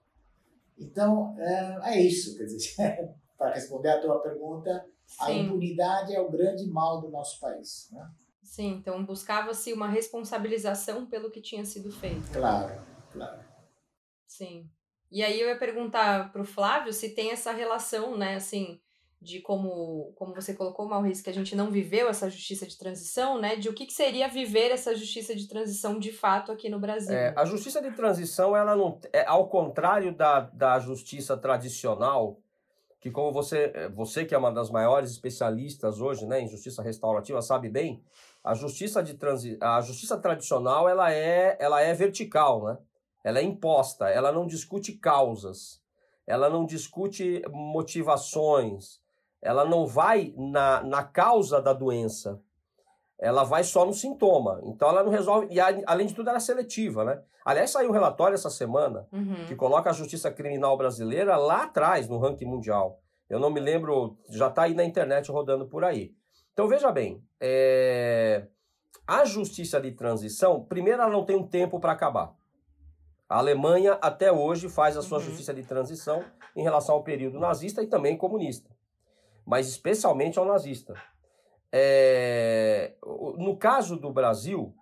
Então, é, é isso. Quer dizer, para responder à tua pergunta, Sim. a impunidade é o grande mal do nosso país. Né? Sim, então buscava-se uma responsabilização pelo que tinha sido feito. Claro, claro. Sim. E aí eu ia perguntar para o Flávio se tem essa relação, né, assim, de como, como você colocou, Maurício, que a gente não viveu essa justiça de transição, né, de o que, que seria viver essa justiça de transição de fato aqui no Brasil. É, a justiça de transição, ela não, é, ao contrário da, da justiça tradicional, que como você, você que é uma das maiores especialistas hoje, né, em justiça restaurativa, sabe bem, a justiça de transi a justiça tradicional ela é ela é vertical, né? Ela é imposta, ela não discute causas, ela não discute motivações, ela não vai na, na causa da doença, ela vai só no sintoma. Então ela não resolve. E além de tudo, ela é seletiva, né? Aliás, saiu um relatório essa semana uhum. que coloca a justiça criminal brasileira lá atrás no ranking mundial. Eu não me lembro, já está aí na internet rodando por aí. Então veja bem, é... a justiça de transição, primeiro, ela não tem um tempo para acabar. A Alemanha até hoje faz a sua uhum. justiça de transição em relação ao período nazista e também comunista, mas especialmente ao nazista. É... No caso do Brasil,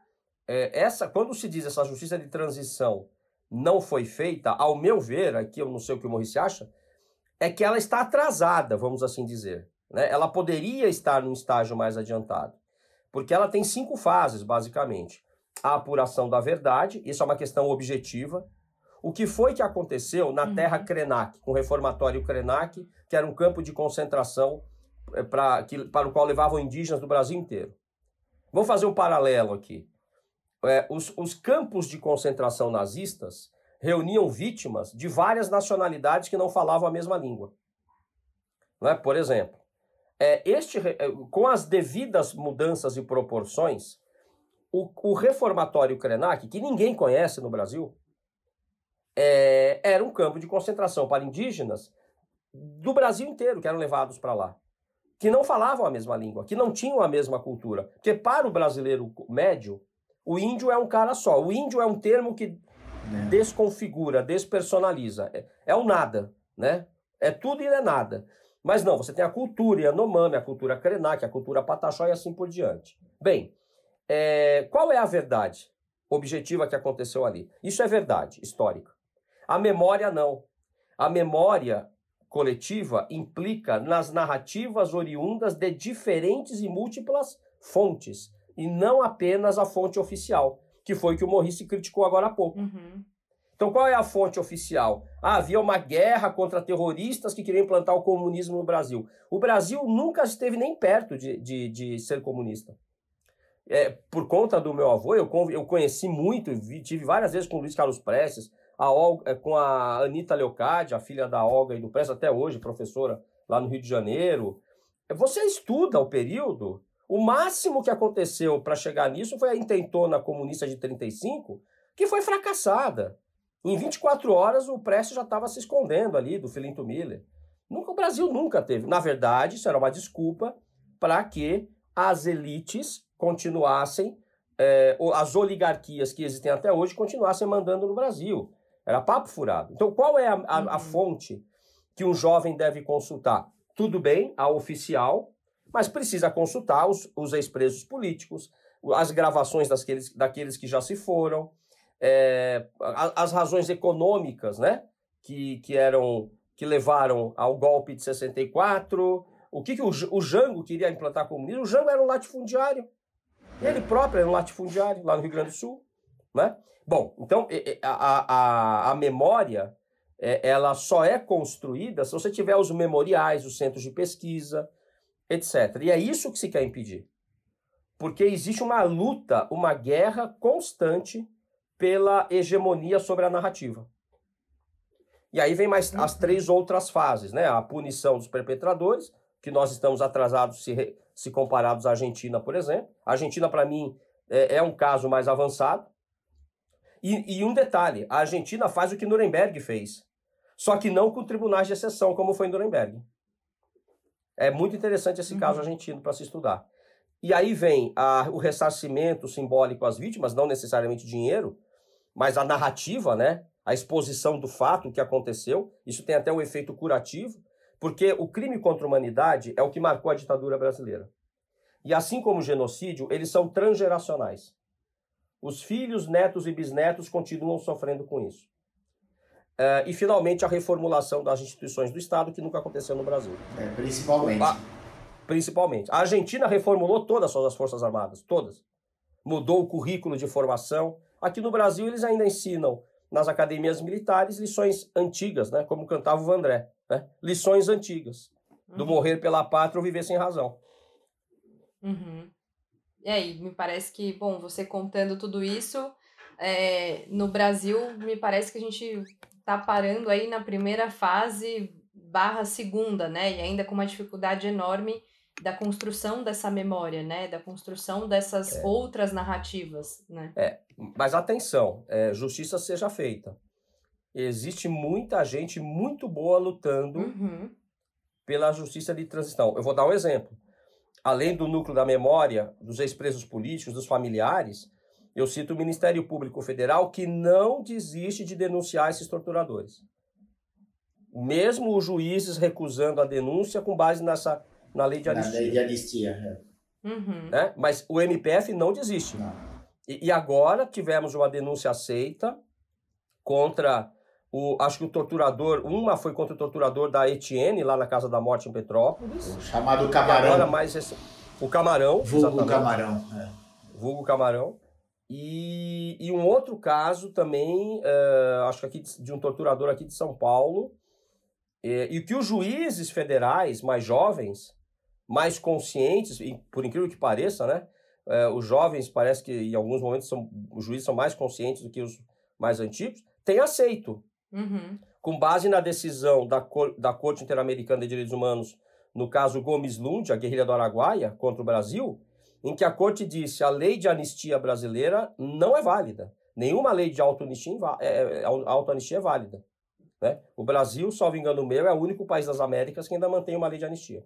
é, essa, quando se diz essa justiça de transição não foi feita, ao meu ver, aqui eu não sei o que o Maurício acha, é que ela está atrasada, vamos assim dizer. Né? Ela poderia estar num estágio mais adiantado, porque ela tem cinco fases, basicamente. A apuração da verdade, isso é uma questão objetiva. O que foi que aconteceu na uhum. terra Krenak, com o reformatório Krenak, que era um campo de concentração eh, pra, que, para o qual levavam indígenas do Brasil inteiro. Vou fazer um paralelo aqui. É, os, os campos de concentração nazistas reuniam vítimas de várias nacionalidades que não falavam a mesma língua. Não é? Por exemplo, é, este, é, com as devidas mudanças e proporções, o, o reformatório Krenak, que ninguém conhece no Brasil, é, era um campo de concentração para indígenas do Brasil inteiro que eram levados para lá, que não falavam a mesma língua, que não tinham a mesma cultura. Porque para o brasileiro médio, o índio é um cara só. O índio é um termo que é. desconfigura, despersonaliza. É, é o nada, né? É tudo e não é nada. Mas não, você tem a cultura Yanomami, a cultura Krenak, a cultura Pataxó e assim por diante. Bem, é, qual é a verdade objetiva que aconteceu ali? Isso é verdade histórica. A memória não. A memória coletiva implica nas narrativas oriundas de diferentes e múltiplas fontes, e não apenas a fonte oficial, que foi o que o Morrice criticou agora há pouco. Uhum. Então, qual é a fonte oficial? Ah, havia uma guerra contra terroristas que queriam implantar o comunismo no Brasil. O Brasil nunca esteve nem perto de, de, de ser comunista. É, por conta do meu avô, eu, eu conheci muito, vi, tive várias vezes com o Luiz Carlos Prestes, a Olga, é, com a Anitta Leocádia, a filha da Olga e do Prestes, até hoje, professora lá no Rio de Janeiro. Você estuda o período, o máximo que aconteceu para chegar nisso foi a intentona comunista de 35, que foi fracassada. Em 24 horas, o Prestes já estava se escondendo ali do Filinto Miller. Nunca, o Brasil nunca teve. Na verdade, isso era uma desculpa para que as elites continuassem, é, as oligarquias que existem até hoje continuassem mandando no Brasil. Era papo furado. Então, qual é a, a, a uhum. fonte que um jovem deve consultar? Tudo bem, a oficial, mas precisa consultar os, os ex-presos políticos, as gravações daqueles, daqueles que já se foram, é, as razões econômicas, né, que, que eram que levaram ao golpe de 64, o que, que o, o Jango queria implantar comunismo? O Jango era um latifundiário. Ele próprio era um latifundiário lá no Rio Grande do Sul. Né? Bom, então a, a, a memória é, ela só é construída se você tiver os memoriais, os centros de pesquisa, etc. E é isso que se quer impedir. Porque existe uma luta, uma guerra constante pela hegemonia sobre a narrativa. E aí vem mais as três outras fases, né? A punição dos perpetradores, que nós estamos atrasados se, se comparados à Argentina, por exemplo. A Argentina, para mim, é, é, um caso mais avançado. E, e um detalhe, a Argentina faz o que Nuremberg fez, só que não com tribunais de exceção, como foi em Nuremberg. É muito interessante esse uhum. caso argentino para se estudar. E aí vem a, o ressarcimento simbólico às vítimas, não necessariamente dinheiro, mas a narrativa, né? A exposição do fato que aconteceu, isso tem até um efeito curativo, porque o crime contra a humanidade é o que marcou a ditadura brasileira. E assim como o genocídio, eles são transgeracionais. Os filhos, netos e bisnetos continuam sofrendo com isso. Uh, e, finalmente, a reformulação das instituições do Estado, que nunca aconteceu no Brasil. É, principalmente. A, principalmente. A Argentina reformulou todas as suas Forças Armadas, todas. Mudou o currículo de formação, Aqui no Brasil eles ainda ensinam nas academias militares lições antigas, né? Como cantava o Vandré, né? Lições antigas do uhum. morrer pela pátria ou viver sem razão. Uhum. E aí, me parece que, bom, você contando tudo isso, é, no Brasil, me parece que a gente tá parando aí na primeira fase barra segunda, né? E ainda com uma dificuldade enorme da construção dessa memória, né? Da construção dessas é. outras narrativas, né? É, mas atenção, é, justiça seja feita. Existe muita gente muito boa lutando uhum. pela justiça de transição. Eu vou dar um exemplo. Além do núcleo da memória, dos ex-presos políticos, dos familiares, eu cito o Ministério Público Federal que não desiste de denunciar esses torturadores. Mesmo os juízes recusando a denúncia com base nessa na lei de anistia. Na lei de anistia, é. Uhum. Né? Mas o MPF não desiste. Não. E, e, agora tivemos uma denúncia aceita contra o. Acho que o torturador. Uma foi contra o torturador da Etienne, lá na Casa da Morte em Petrópolis. O chamado Camarão. agora mais esse, o Camarão. Vulgo Camarão. É. Vulgo Camarão. E, e um outro caso também, uh, acho que aqui de, de um torturador aqui de São Paulo, é, e que os juízes federais mais jovens mais conscientes, por incrível que pareça, né? É, os jovens parece que em alguns momentos são, os juízes são mais conscientes do que os mais antigos, têm aceito. Uhum. Com base na decisão da, da Corte Interamericana de Direitos Humanos, no caso Gomes Lund, a guerrilha do Araguaia, contra o Brasil, em que a Corte disse a lei de anistia brasileira não é válida. Nenhuma lei de auto-anistia é, é, auto é válida. Né? O Brasil, salvo engano meu, é o único país das Américas que ainda mantém uma lei de anistia.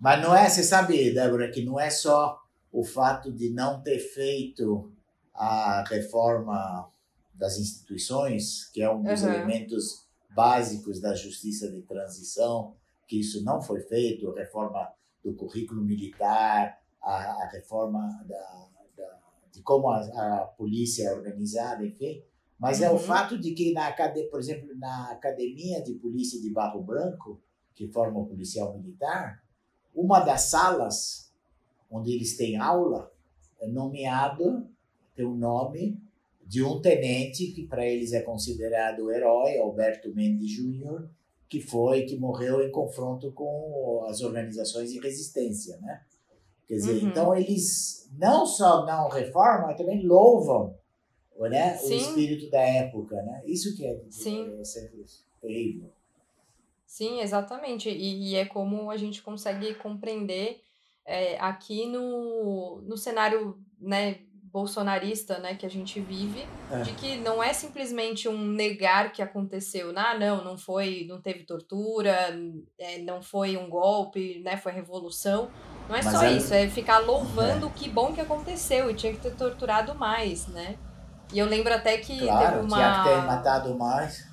Mas não é, você sabe, Débora, que não é só o fato de não ter feito a reforma das instituições, que é um dos uhum. elementos básicos da justiça de transição, que isso não foi feito, a reforma do currículo militar, a, a reforma da, da, de como a, a, polícia é organizada, enfim. Mas uhum. é o uhum. fato de que, na, por exemplo, na Academia de Polícia de Barro Branco, que forma o policial militar, uma das salas onde eles têm aula é nomeado, tem o um nome de um tenente que para eles é considerado herói, Alberto Mendes Júnior, que foi que morreu em confronto com as organizações de resistência, né? Quer dizer, uhum. então eles não só não reformam, mas também louvam, né, o espírito da época, né? Isso que é, Sim. é sempre terrível. Sim, exatamente. E, e, é como a gente consegue compreender é, aqui no, no cenário né, bolsonarista né, que a gente vive, é. de que não é simplesmente um negar que aconteceu. Ah, não, não foi, não teve tortura, é, não foi um golpe, né, foi revolução. Não é Mas só é... isso, é ficar louvando é. que bom que aconteceu e tinha que ter torturado mais, né? E eu lembro até que claro, teve uma... tinha que ter matado mais.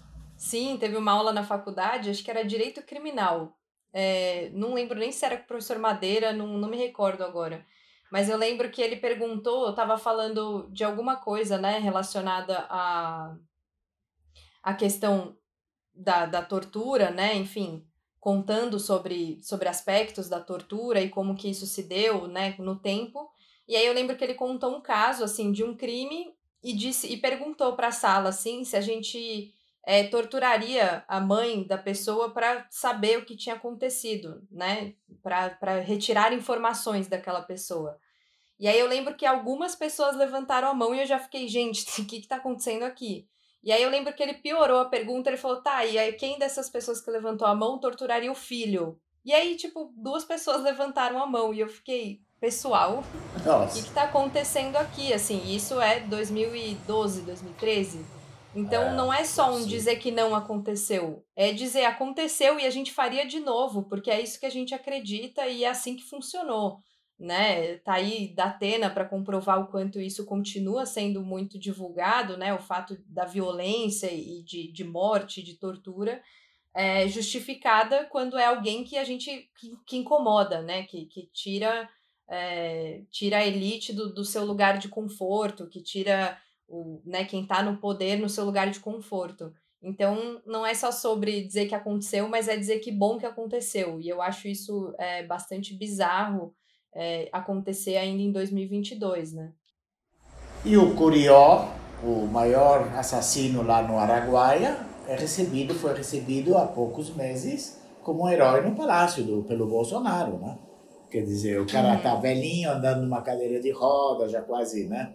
Sim, teve uma aula na faculdade, acho que era Direito Criminal. É, não lembro nem se era com o professor Madeira, não, não me recordo agora. Mas eu lembro que ele perguntou, eu estava falando de alguma coisa, né, relacionada a, a questão da, da tortura, né, enfim, contando sobre, sobre aspectos da tortura e como que isso se deu, né, no tempo. E aí eu lembro que ele contou um caso, assim, de um crime e disse e perguntou para a sala, assim, se a gente é, torturaria a mãe da pessoa para saber o que tinha acontecido, né, para retirar informações daquela pessoa. E aí eu lembro que algumas pessoas levantaram a mão e eu já fiquei, gente, o que está acontecendo aqui? E aí eu lembro que ele piorou a pergunta, ele falou, tá, e aí quem dessas pessoas que levantou a mão torturaria o filho? E aí, tipo, duas pessoas levantaram a mão e eu fiquei, pessoal, o que, está acontecendo aqui? Assim, isso é 2012, 2013. Então é, não é só um dizer que não aconteceu, é dizer aconteceu e a gente faria de novo, porque é isso que a gente acredita e é assim que funcionou né? Tá aí da Atena para comprovar o quanto isso continua sendo muito divulgado, né? O fato da violência e de, de morte, de tortura, é justificada quando é alguém que a gente que, que incomoda, né? Que, que tira é, tira a elite do, do seu lugar de conforto, que tira o, né, quem está no poder no seu lugar de conforto. Então, não é só sobre dizer que aconteceu, mas é dizer que bom que aconteceu. E eu acho isso é, bastante bizarro é, acontecer ainda em 2022, né? E o Curió, o maior assassino lá no Araguaia, é recebido, foi recebido há poucos meses como um herói no palácio do, pelo Bolsonaro, né? Quer dizer, o cara uhum. tá velhinho, andando numa cadeira de roda, já quase, né?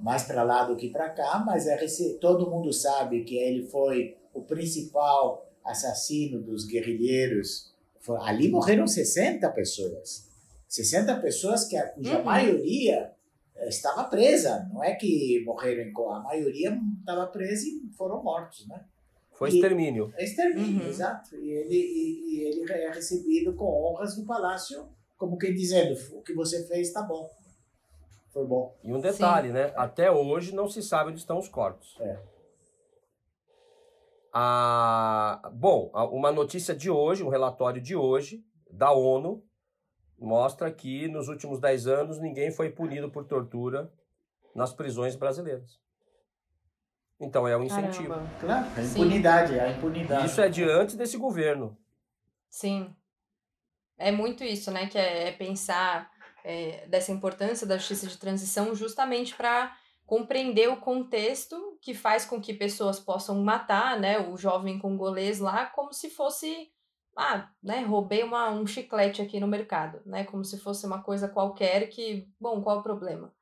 Mais para lá do que para cá, mas é, todo mundo sabe que ele foi o principal assassino dos guerrilheiros. Ali morreram 60 pessoas. 60 pessoas que a, cuja uhum. maioria eh, estava presa. Não é que morreram em a maioria estava presa e foram mortos, né? Foi e, extermínio. Extermínio, uhum. exato. E ele, e, e, ele é recebido com honras no palácio, como quem dizendo, o que você fez está bom. Foi bom. E um detalhe, Sim. né? Até hoje não se sabe onde estão os corpos. É. Ah, bom, uma notícia de hoje, um relatório de hoje da ONU, mostra que nos últimos 10 anos ninguém foi punido por tortura nas prisões brasileiras. Então é um incentivo. Caramba. Claro, a impunidade, a impunidade. Isso é diante desse governo. Sim. É muito isso, né? Que é, é pensar é, dessa importância da justiça de transição justamente para compreender o contexto que faz com que pessoas possam matar, né, o jovem congolês lá como se fosse ah, né, roubei uma, um chiclete aqui no mercado, né, como se fosse uma coisa qualquer que, bom, qual é o problema?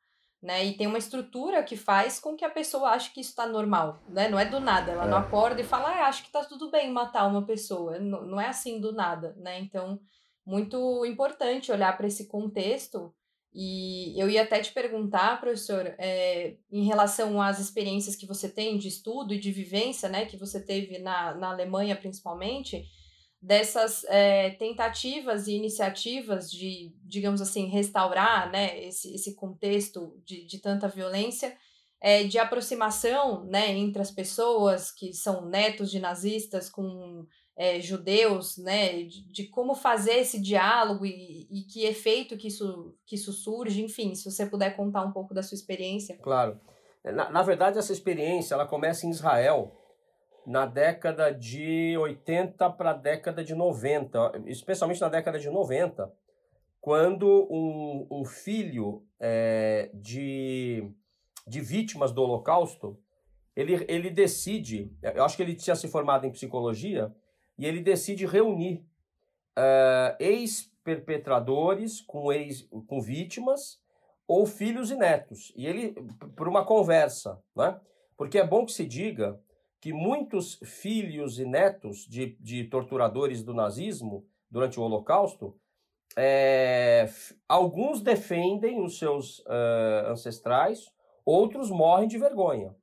Né, e tem uma estrutura que faz com que a pessoa ache que isso está normal, né? Não é do nada, ela é. não acorda e fala, ah, acho que está tudo bem matar uma pessoa. Não, não é assim do nada, né? Então, muito importante olhar para esse contexto. E eu ia até te perguntar, professor, é, em relação às experiências que você tem de estudo e de vivência, né, que você teve na, na Alemanha principalmente, dessas é, tentativas e iniciativas de, digamos assim, restaurar né, esse, esse contexto de, de tanta violência, é, de aproximação né, entre as pessoas que são netos de nazistas com é, judeus, né, de, de, como fazer esse diálogo e, e, que efeito que isso, que isso surge, enfim, se você puder contar um pouco da sua experiência. Claro. Na, na verdade, essa experiência ela começa em Israel na década de 80 para a década de 90, especialmente na década de 90, quando um, um filho é, de, de vítimas do Holocausto, ele, ele decide, eu acho que ele tinha se formado em psicologia, e ele decide reunir uh, ex-perpetradores com, ex, com vítimas ou filhos e netos. E ele, por uma conversa, né? Porque é bom que se diga que muitos filhos e netos de, de torturadores do nazismo durante o Holocausto, é, alguns defendem os seus uh, ancestrais, outros morrem de vergonha.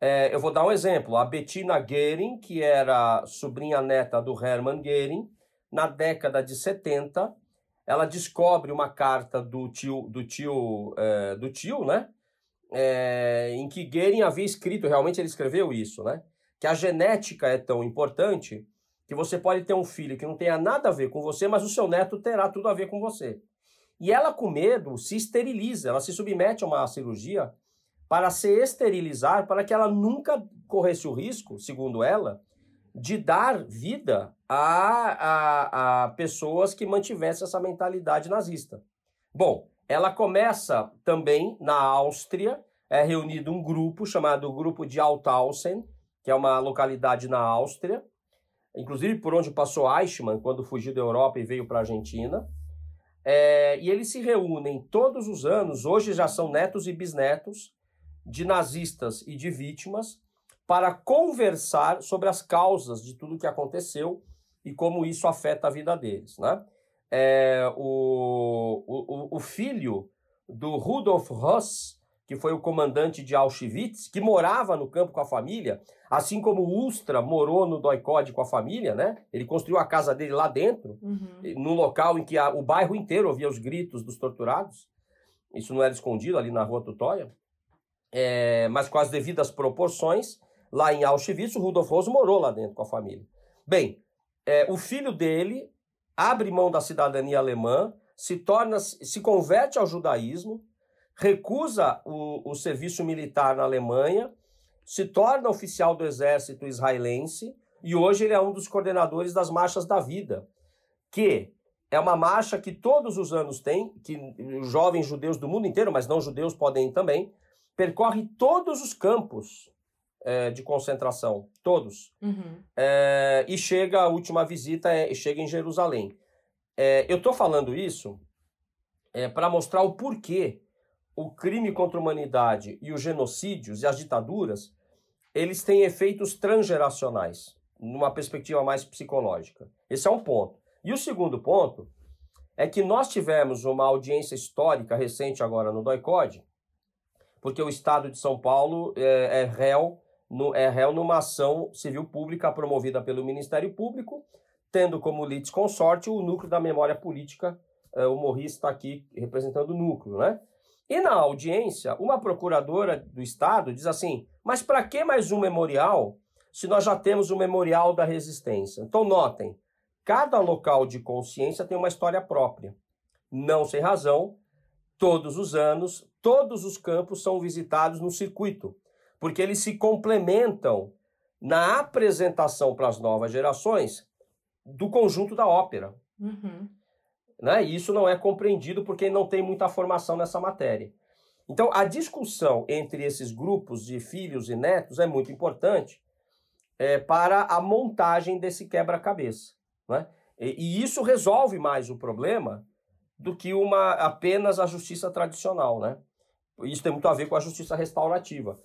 É, eu vou dar um exemplo. A Bettina Goering, que era sobrinha neta do Hermann Goering, na década de 70, ela descobre uma carta do tio, do tio, é, do tio, né? É, em que Goering havia escrito, realmente ele escreveu isso, né? Que a genética é tão importante que você pode ter um filho que não tenha nada a ver com você, mas o seu neto terá tudo a ver com você. E ela, com medo, se esteriliza, ela se submete a uma cirurgia para se esterilizar, para que ela nunca corresse o risco, segundo ela, de dar vida a, a, a pessoas que mantivessem essa mentalidade nazista. Bom, ela começa também na Áustria, é reunido um grupo chamado Grupo de Althausen, que é uma localidade na Áustria, inclusive por onde passou Eichmann quando fugiu da Europa e veio para a Argentina. É, e eles se reúnem todos os anos, hoje já são netos e bisnetos, de nazistas e de vítimas para conversar sobre as causas de tudo que aconteceu e como isso afeta a vida deles. Né? É, o, o, o filho do Rudolf Höss, que foi o comandante de Auschwitz, que morava no campo com a família, assim como o Ustra morou no Doikod com a família, né? Ele construiu a casa dele lá dentro, uhum. no local em que a, o bairro inteiro ouvia os gritos dos torturados. Isso não era escondido ali na rua Tutóia é, mas com as devidas proporções, lá em Auschwitz, o Rudolf Rose morou lá dentro com a família. Bem, é, o filho dele abre mão da cidadania alemã, se torna, se converte ao judaísmo, recusa o, o serviço militar na Alemanha, se torna oficial do exército israelense e hoje ele é um dos coordenadores das marchas da vida, que é uma marcha que todos os anos tem, que jovens judeus do mundo inteiro, mas não judeus podem ir também, percorre todos os campos é, de concentração, todos. Uhum. É, e chega, a última visita é, chega em Jerusalém. É, eu estou falando isso é, para mostrar o porquê o crime contra a humanidade e os genocídios e as ditaduras, eles têm efeitos transgeracionais, numa perspectiva mais psicológica. Esse é um ponto. E o segundo ponto é que nós tivemos uma audiência histórica recente agora no DOICOD, porque o Estado de São Paulo é, é réu no, é réu numa ação civil pública promovida pelo Ministério Público, tendo como litisconsorte o núcleo da memória política, é, o Morris está aqui representando o núcleo, né? E na audiência, uma procuradora do Estado diz assim: mas para que mais um memorial se nós já temos o memorial da resistência? Então, notem, cada local de consciência tem uma história própria. Não sem razão, todos os anos, todos os campos são visitados no circuito, porque eles se complementam na apresentação para as novas gerações do conjunto da ópera. Uhum. Né? E isso não é compreendido porque não tem muita formação nessa matéria. Então, a discussão entre esses grupos de filhos e netos é muito importante é, para a montagem desse quebra-cabeça. Né? E, e isso resolve mais o problema do que uma apenas a justiça tradicional, né? Isso tem muito a ver com a justiça restaurativa.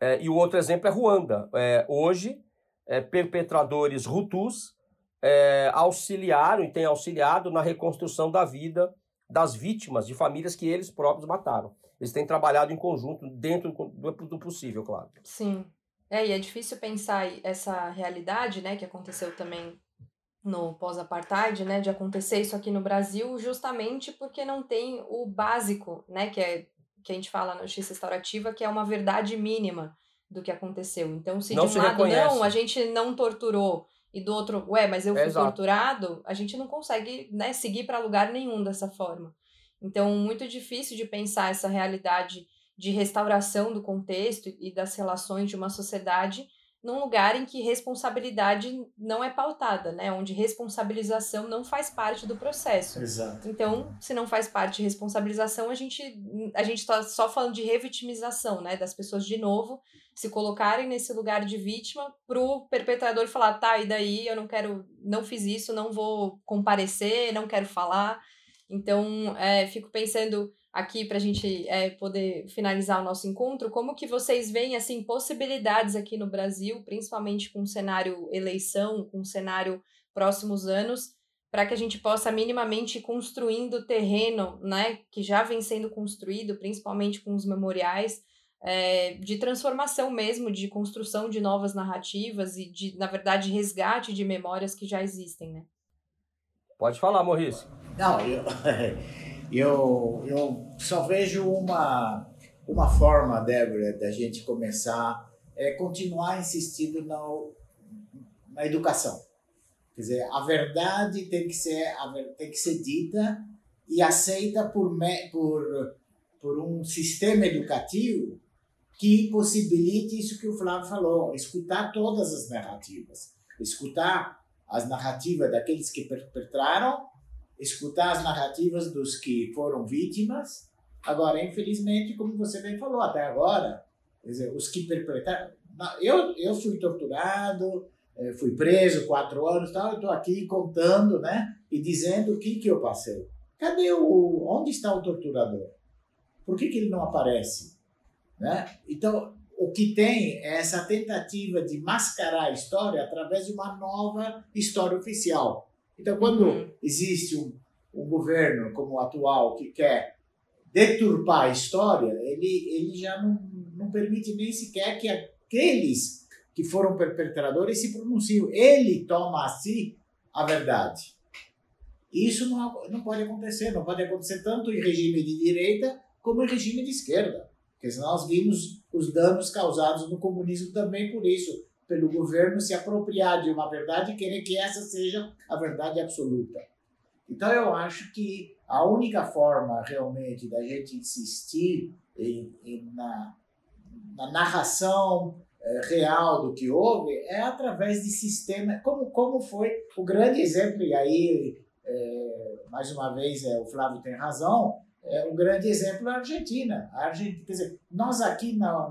É, e o outro exemplo é Ruanda. É, hoje, é, perpetradores Hutus é, auxiliaram e têm auxiliado na reconstrução da vida das vítimas de famílias que eles próprios mataram. Eles têm trabalhado em conjunto dentro do, do possível, claro. Sim. É, e é difícil pensar essa realidade, né, que aconteceu também no pós-apartheid, né, de acontecer isso aqui no Brasil, justamente porque não tem o básico, né, que é que a gente fala na justiça restaurativa, que é uma verdade mínima do que aconteceu. Então, se Não de um lado reconhece. não, a gente não torturou e do outro, ué, mas eu fui Exato. torturado, a gente não consegue né, seguir para lugar nenhum dessa forma. Então, muito difícil de pensar essa realidade de restauração do contexto e das relações de uma sociedade num lugar em que responsabilidade não é pautada, né? Onde responsabilização não faz parte do processo. Exato. Então, se não faz parte de responsabilização, a gente a gente está só falando de revitimização, né? Das pessoas de novo se colocarem nesse lugar de vítima pro perpetrador falar, tá, e daí eu não quero, não fiz isso, não vou comparecer, não quero falar. Então, é, fico pensando aqui para a gente é, poder finalizar o nosso encontro, como que vocês veem assim possibilidades aqui no Brasil, principalmente com o cenário eleição, com o cenário próximos anos, para que a gente possa minimamente ir construindo terreno, né, que já vem sendo construído, principalmente com os memoriais, é, de transformação mesmo, de construção de novas narrativas e de, na verdade, resgate de memórias que já existem, né? Pode falar, Maurício. Não, eu, eu, eu só vejo uma, uma forma, Débora, da gente começar é continuar insistindo na, na educação. Quer dizer, a verdade tem que ser, tem que ser dita e aceita por, por, por um sistema educativo que possibilite isso que o Flávio falou, escutar todas as narrativas, escutar as narrativas daqueles que perpetraram, escutar as narrativas dos que foram vítimas. Agora, infelizmente, como você bem falou até agora, dizer, os que perpetraram. Eu, eu fui torturado, eh, fui preso quatro anos, tal. Eu estou aqui contando, né, e dizendo o que que eu passei. Cadê o? Onde está o torturador? Por que que ele não aparece? Né? Então, o que tem é essa tentativa de mascarar a história através de uma nova história oficial. Então, quando Uhum. existe um, um governo como o atual que quer deturpar a história, ele, ele já não, não permite nem sequer que aqueles que foram perpetradores se pronunciem. Ele toma a si a verdade. Isso não, não pode acontecer. Não pode acontecer tanto em regime de direita como em regime de esquerda. Porque nós vimos os danos causados no comunismo também por isso, pelo governo se apropriar de uma verdade e querer que essa seja a verdade absoluta. Então eu acho que a única forma realmente da gente insistir em, em- na, na narração eh, real do que houve é através de sistema, como, como foi o grande exemplo, e aí, eh, mais uma vez, eh, o Flávio tem razão, é grande exemplo é a Argentina. A Argentina, quer dizer, nós aqui, no,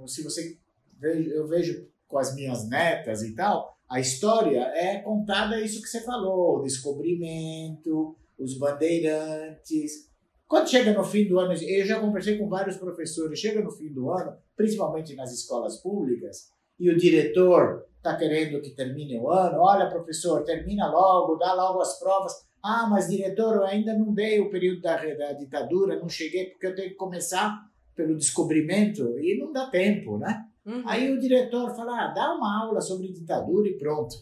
no- se você eu vejo com as minhas netas e tal, a história é contada isso que você falou, o descobrimento, os bandeirantes. Quando chega no fim do ano, eu já conversei com vários professores, chega no fim do ano, principalmente nas escolas públicas, e o diretor está querendo que termine o ano, olha professor, termina logo, dá logo as provas, ah, mas diretor, eu ainda não dei o período da, da ditadura, não cheguei porque eu tenho que começar pelo descobrimento e não dá tempo, né? Uhum. Aí o diretor fala, ah, dá uma aula sobre ditadura e pronto.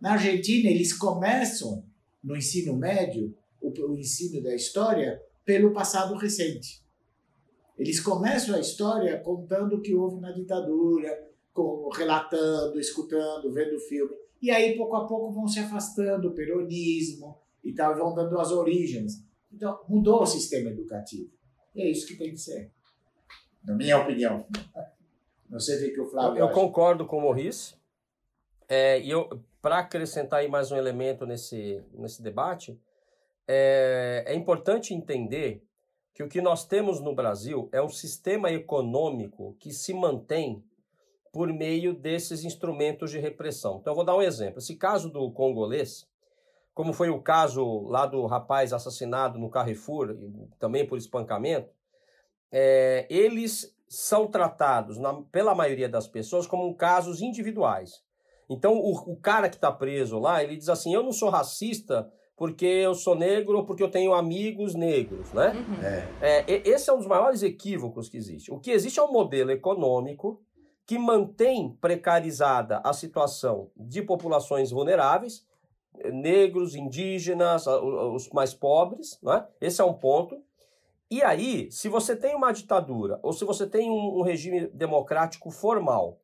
Na Argentina, eles começam no ensino médio, o, o ensino da história, pelo passado recente. Eles começam a história contando o que houve na ditadura, com, relatando, escutando, vendo filme. E aí, pouco a pouco, vão se afastando do peronismo e tal, vão dando as origens. Então, mudou o sistema educativo. E é isso que tem que ser. Na minha opinião. Que o Eu, Flávio eu acha. concordo com o Morris. É, e eu, para acrescentar aí mais um elemento nesse, nesse debate, é, é importante entender que o que nós temos no Brasil é um sistema econômico que se mantém por meio desses instrumentos de repressão. Então, eu vou dar um exemplo. Esse caso do congolês, como foi o caso lá do rapaz assassinado no Carrefour, também por espancamento, é, eles são tratados, na- pela maioria das pessoas, como casos individuais. Então, o, o cara que está preso lá, ele diz assim: eu não sou racista porque eu sou negro ou porque eu tenho amigos negros, né? Uhum. É, É, esse é um dos maiores equívocos que existe. O que existe é um modelo econômico que mantém precarizada a situação de populações vulneráveis, eh, negros, indígenas, os mais pobres, né? Esse é um ponto. E aí, se você tem uma ditadura, ou se você tem um, um regime democrático formal,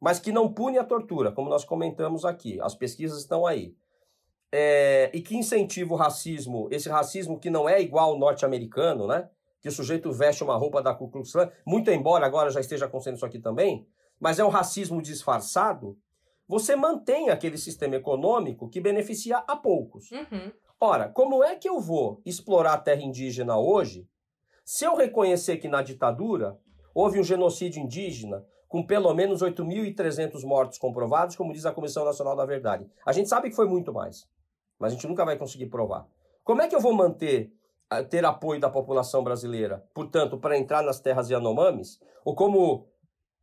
mas que não pune a tortura, como nós comentamos aqui, as pesquisas estão aí, é, e que incentiva o racismo, esse racismo que não é igual ao norte-americano, né? Que o sujeito veste uma roupa da Ku Klux Klan, muito embora agora já esteja acontecendo isso aqui também, mas é um racismo disfarçado, você mantém aquele sistema econômico que beneficia a poucos. Uhum. Ora, como é que eu vou explorar a terra indígena hoje se eu reconhecer que na ditadura houve um genocídio indígena com pelo menos 8.300 mortos comprovados, como diz a Comissão Nacional da Verdade? A gente sabe que foi muito mais mas a gente nunca vai conseguir provar. Como é que eu vou manter, ah, ter apoio da população brasileira, portanto, para entrar nas terras Yanomamis? Ou como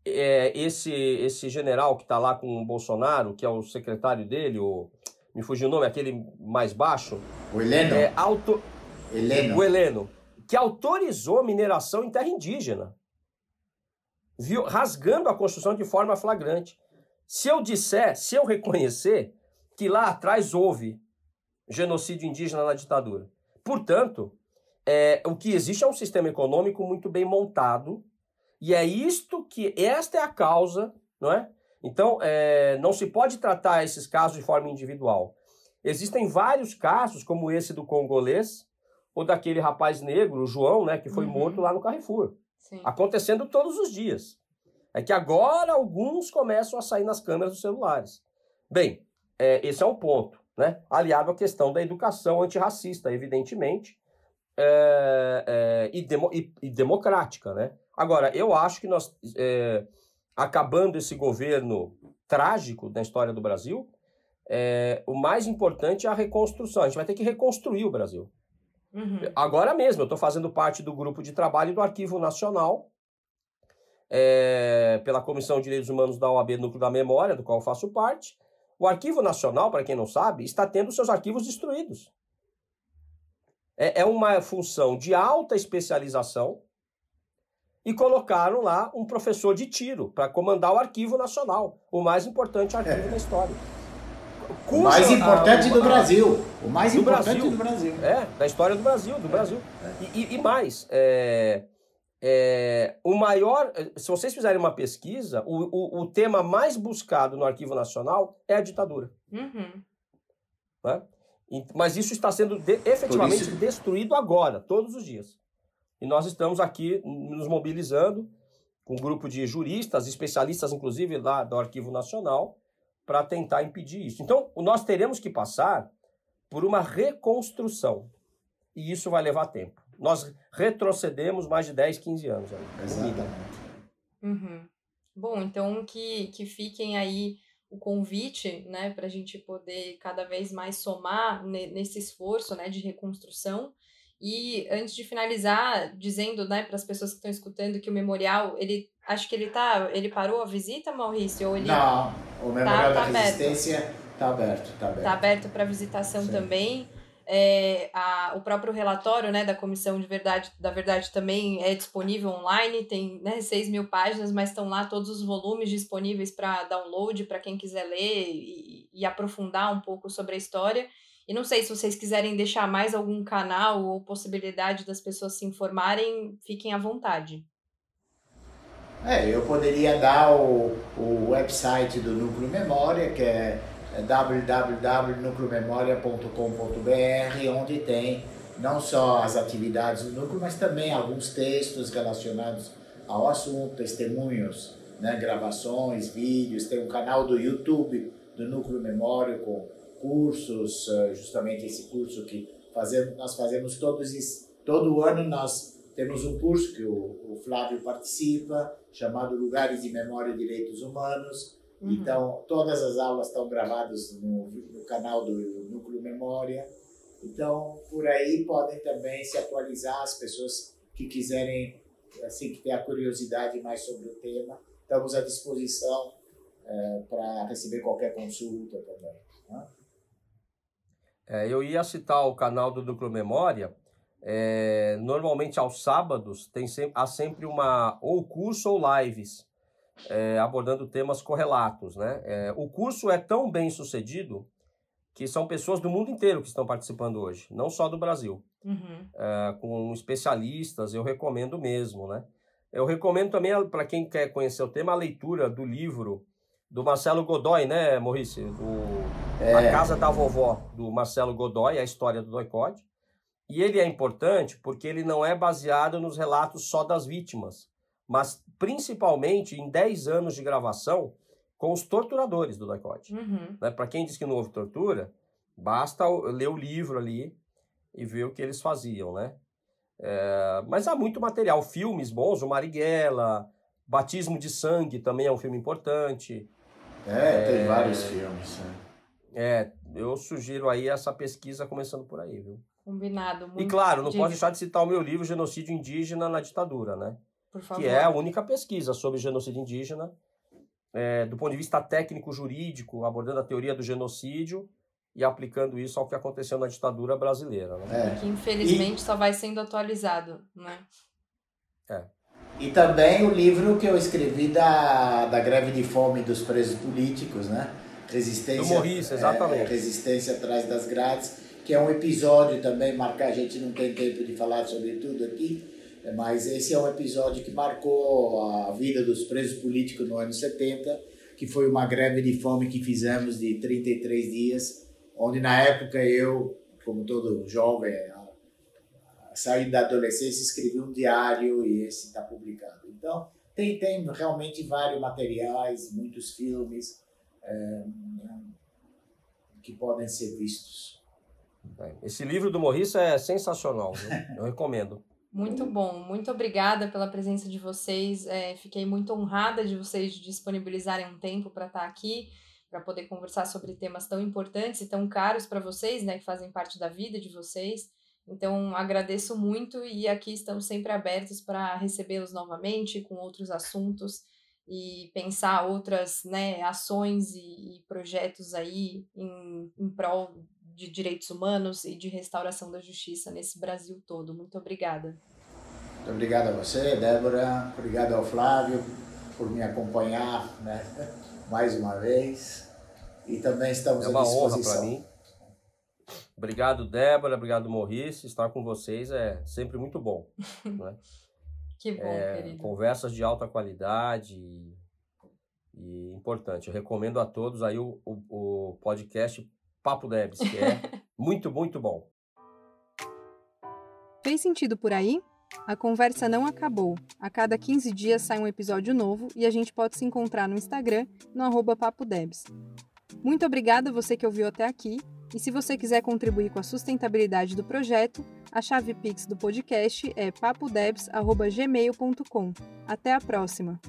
é, esse, esse general que está lá com o Bolsonaro, que é o secretário dele, o, me fugiu o nome, aquele mais baixo. O Heleno. É, auto, Heleno. O Heleno, que autorizou mineração em terra indígena. Viu, rasgando a Constituição de forma flagrante. Se eu disser, se eu reconhecer que lá atrás houve genocídio indígena na ditadura. Portanto, é, o que existe é um sistema econômico muito bem montado, e é isto que, esta é a causa, não é? Então, é, não se pode tratar esses casos de forma individual. Existem vários casos, como esse do congolês, ou daquele rapaz negro, o João, né, que foi uhum. morto lá no Carrefour. Sim. Acontecendo todos os dias. É que agora alguns começam a sair nas câmeras dos celulares. Bem, é, esse é um ponto né? aliado à questão da educação antirracista, evidentemente, é, é, e, demo, e, e, democrática. Né? Agora, eu acho que nós, é, acabando esse governo trágico da história do Brasil, é, o mais importante é a reconstrução. A gente vai ter que reconstruir o Brasil. Uhum. Agora mesmo, eu estou fazendo parte do grupo de trabalho do Arquivo Nacional, é, pela Comissão de Direitos Humanos da OAB Núcleo da Memória, do qual eu faço parte, o Arquivo Nacional, para quem não sabe, está tendo seus arquivos destruídos. É, é uma função de alta especialização e colocaram lá um professor de tiro para comandar o Arquivo Nacional, o mais importante arquivo é. da história. O mais importante a, do Brasil. O mais do importante Brasil. do Brasil. É, da história do Brasil, do é. Brasil. É. E, e, e, mais, é, é, o maior, se vocês fizerem uma pesquisa, o, o, o, tema mais buscado no Arquivo Nacional é a ditadura. Uhum. Né? E, mas isso está sendo de, efetivamente isso... destruído agora, todos os dias. E nós estamos aqui nos mobilizando com um grupo de juristas, especialistas, inclusive lá do Arquivo Nacional, para tentar impedir isso. Então, nós teremos que passar por uma reconstrução. E isso vai levar tempo nós retrocedemos mais de 10, 15 anos. Exatamente. Uhum. Bom, então que, que fiquem aí o convite, né, para a gente poder cada vez mais somar nesse esforço, né, de reconstrução. E antes de finalizar, dizendo, né, para as pessoas que estão escutando que o memorial, ele, acho que ele tá, ele parou a visita, Maurício, ou ele Não, o memorial tá, tá da resistência está aberto, está aberto. Está aberto para visitação Sim. também. É, a, o próprio relatório né, da Comissão de Verdade da Verdade também é disponível online, tem né, 6 mil páginas, mas estão lá todos os volumes disponíveis para download, para quem quiser ler e, e, aprofundar um pouco sobre a história. E não sei se vocês quiserem deixar mais algum canal ou possibilidade das pessoas se informarem, fiquem à vontade. É, eu poderia dar o, o website do Núcleo Memória, que é www.nucleomemoria.com.br, onde tem não só as atividades do núcleo, mas também alguns textos relacionados ao assunto, testemunhos, né, gravações, vídeos, tem um canal do YouTube do Núcleo Memória com cursos, eh, justamente esse curso que fazemos, nós fazemos todos todo ano nós temos um curso que o, o Flávio participa, chamado Lugares de Memória e Direitos Humanos, Uhum. Então, todas as aulas estão gravadas no, no canal do Núcleo Memória. Então, por aí podem também se atualizar as pessoas que quiserem, assim, que ter a curiosidade mais sobre o tema. Estamos à disposição é, para receber qualquer consulta também. Né? É, eu ia citar o canal do Núcleo Memória. É, normalmente aos sábados tem sempre, há sempre uma ou curso ou lives é, abordando temas correlatos. Né? É, o curso é tão bem sucedido que são pessoas do mundo inteiro que estão participando hoje, não só do Brasil. Uhum. É, com especialistas, eu recomendo mesmo, né? Eu recomendo também, para quem quer conhecer o tema, a leitura do livro do Marcelo Godoy, né, Maurice? Do, é. A Casa da Vovó, do Marcelo Godoy, a história do Doicode. E ele é importante porque ele não é baseado nos relatos só das vítimas, mas principalmente em 10 anos de gravação com os torturadores do Doicode. Uhum. Né? Para quem diz que não houve tortura, basta ler o livro ali e ver o que eles faziam, né? É, mas há muito material, filmes bons, o Marighella, Batismo de Sangue também é um filme importante. É, tem é, vários filmes. Né? É, eu sugiro aí essa pesquisa começando por aí, viu? Combinado. Muito e claro, não posso deixar de citar o meu livro Genocídio Indígena na Ditadura, né? Por favor. Que é a única pesquisa sobre genocídio indígena, é, do ponto de vista técnico-jurídico, abordando a teoria do genocídio e aplicando isso ao que aconteceu na ditadura brasileira. Né? É. Que infelizmente e... só vai sendo atualizado, né? É. E também o livro que eu escrevi da, da greve de fome dos presos políticos, né? Resistência. Do Morris, exatamente. É, resistência atrás das grades, que é um episódio também, marcar, a gente não tem tempo de falar sobre tudo aqui, mas esse é um episódio que marcou a vida dos presos políticos no ano 70, que foi uma greve de fome que fizemos de 33 dias, onde na época eu, como todo jovem, saí da adolescência, escrevi um diário e esse está publicado. Então, tem, tem realmente vários materiais, muitos filmes é, que podem ser vistos. Esse livro do Morris é sensacional, viu? eu recomendo. Muito bom, muito obrigada pela presença de vocês. É, fiquei muito honrada de vocês disponibilizarem um tempo para estar tá aqui para poder conversar sobre temas tão importantes e tão caros para vocês, né, que fazem parte da vida de vocês. Então, agradeço muito e aqui estamos sempre abertos para recebê-los novamente com outros assuntos e pensar outras né, ações e, e projetos aí em, em prol de direitos humanos e de restauração da justiça nesse Brasil todo. Muito obrigada. Muito obrigado a você, Débora. Obrigado ao Flávio por me acompanhar né, mais uma vez. E também estamos é uma à disposição. Obrigado, Débora. Obrigado, Morris. Estar com vocês é sempre muito bom. Né? que bom, é, querido. Conversas de alta qualidade e, e, importante. Eu recomendo a todos aí o, o, o podcast Papo Debs, que é muito, muito bom. Fez sentido por aí? A conversa não acabou. A cada 15 dias sai um episódio novo e a gente pode se encontrar no Instagram, no arroba Papo Debs. Muito obrigada a você que ouviu até aqui. E se você quiser contribuir com a sustentabilidade do projeto, a chave Pix do podcast é papodebs.gmail.com. Até a próxima!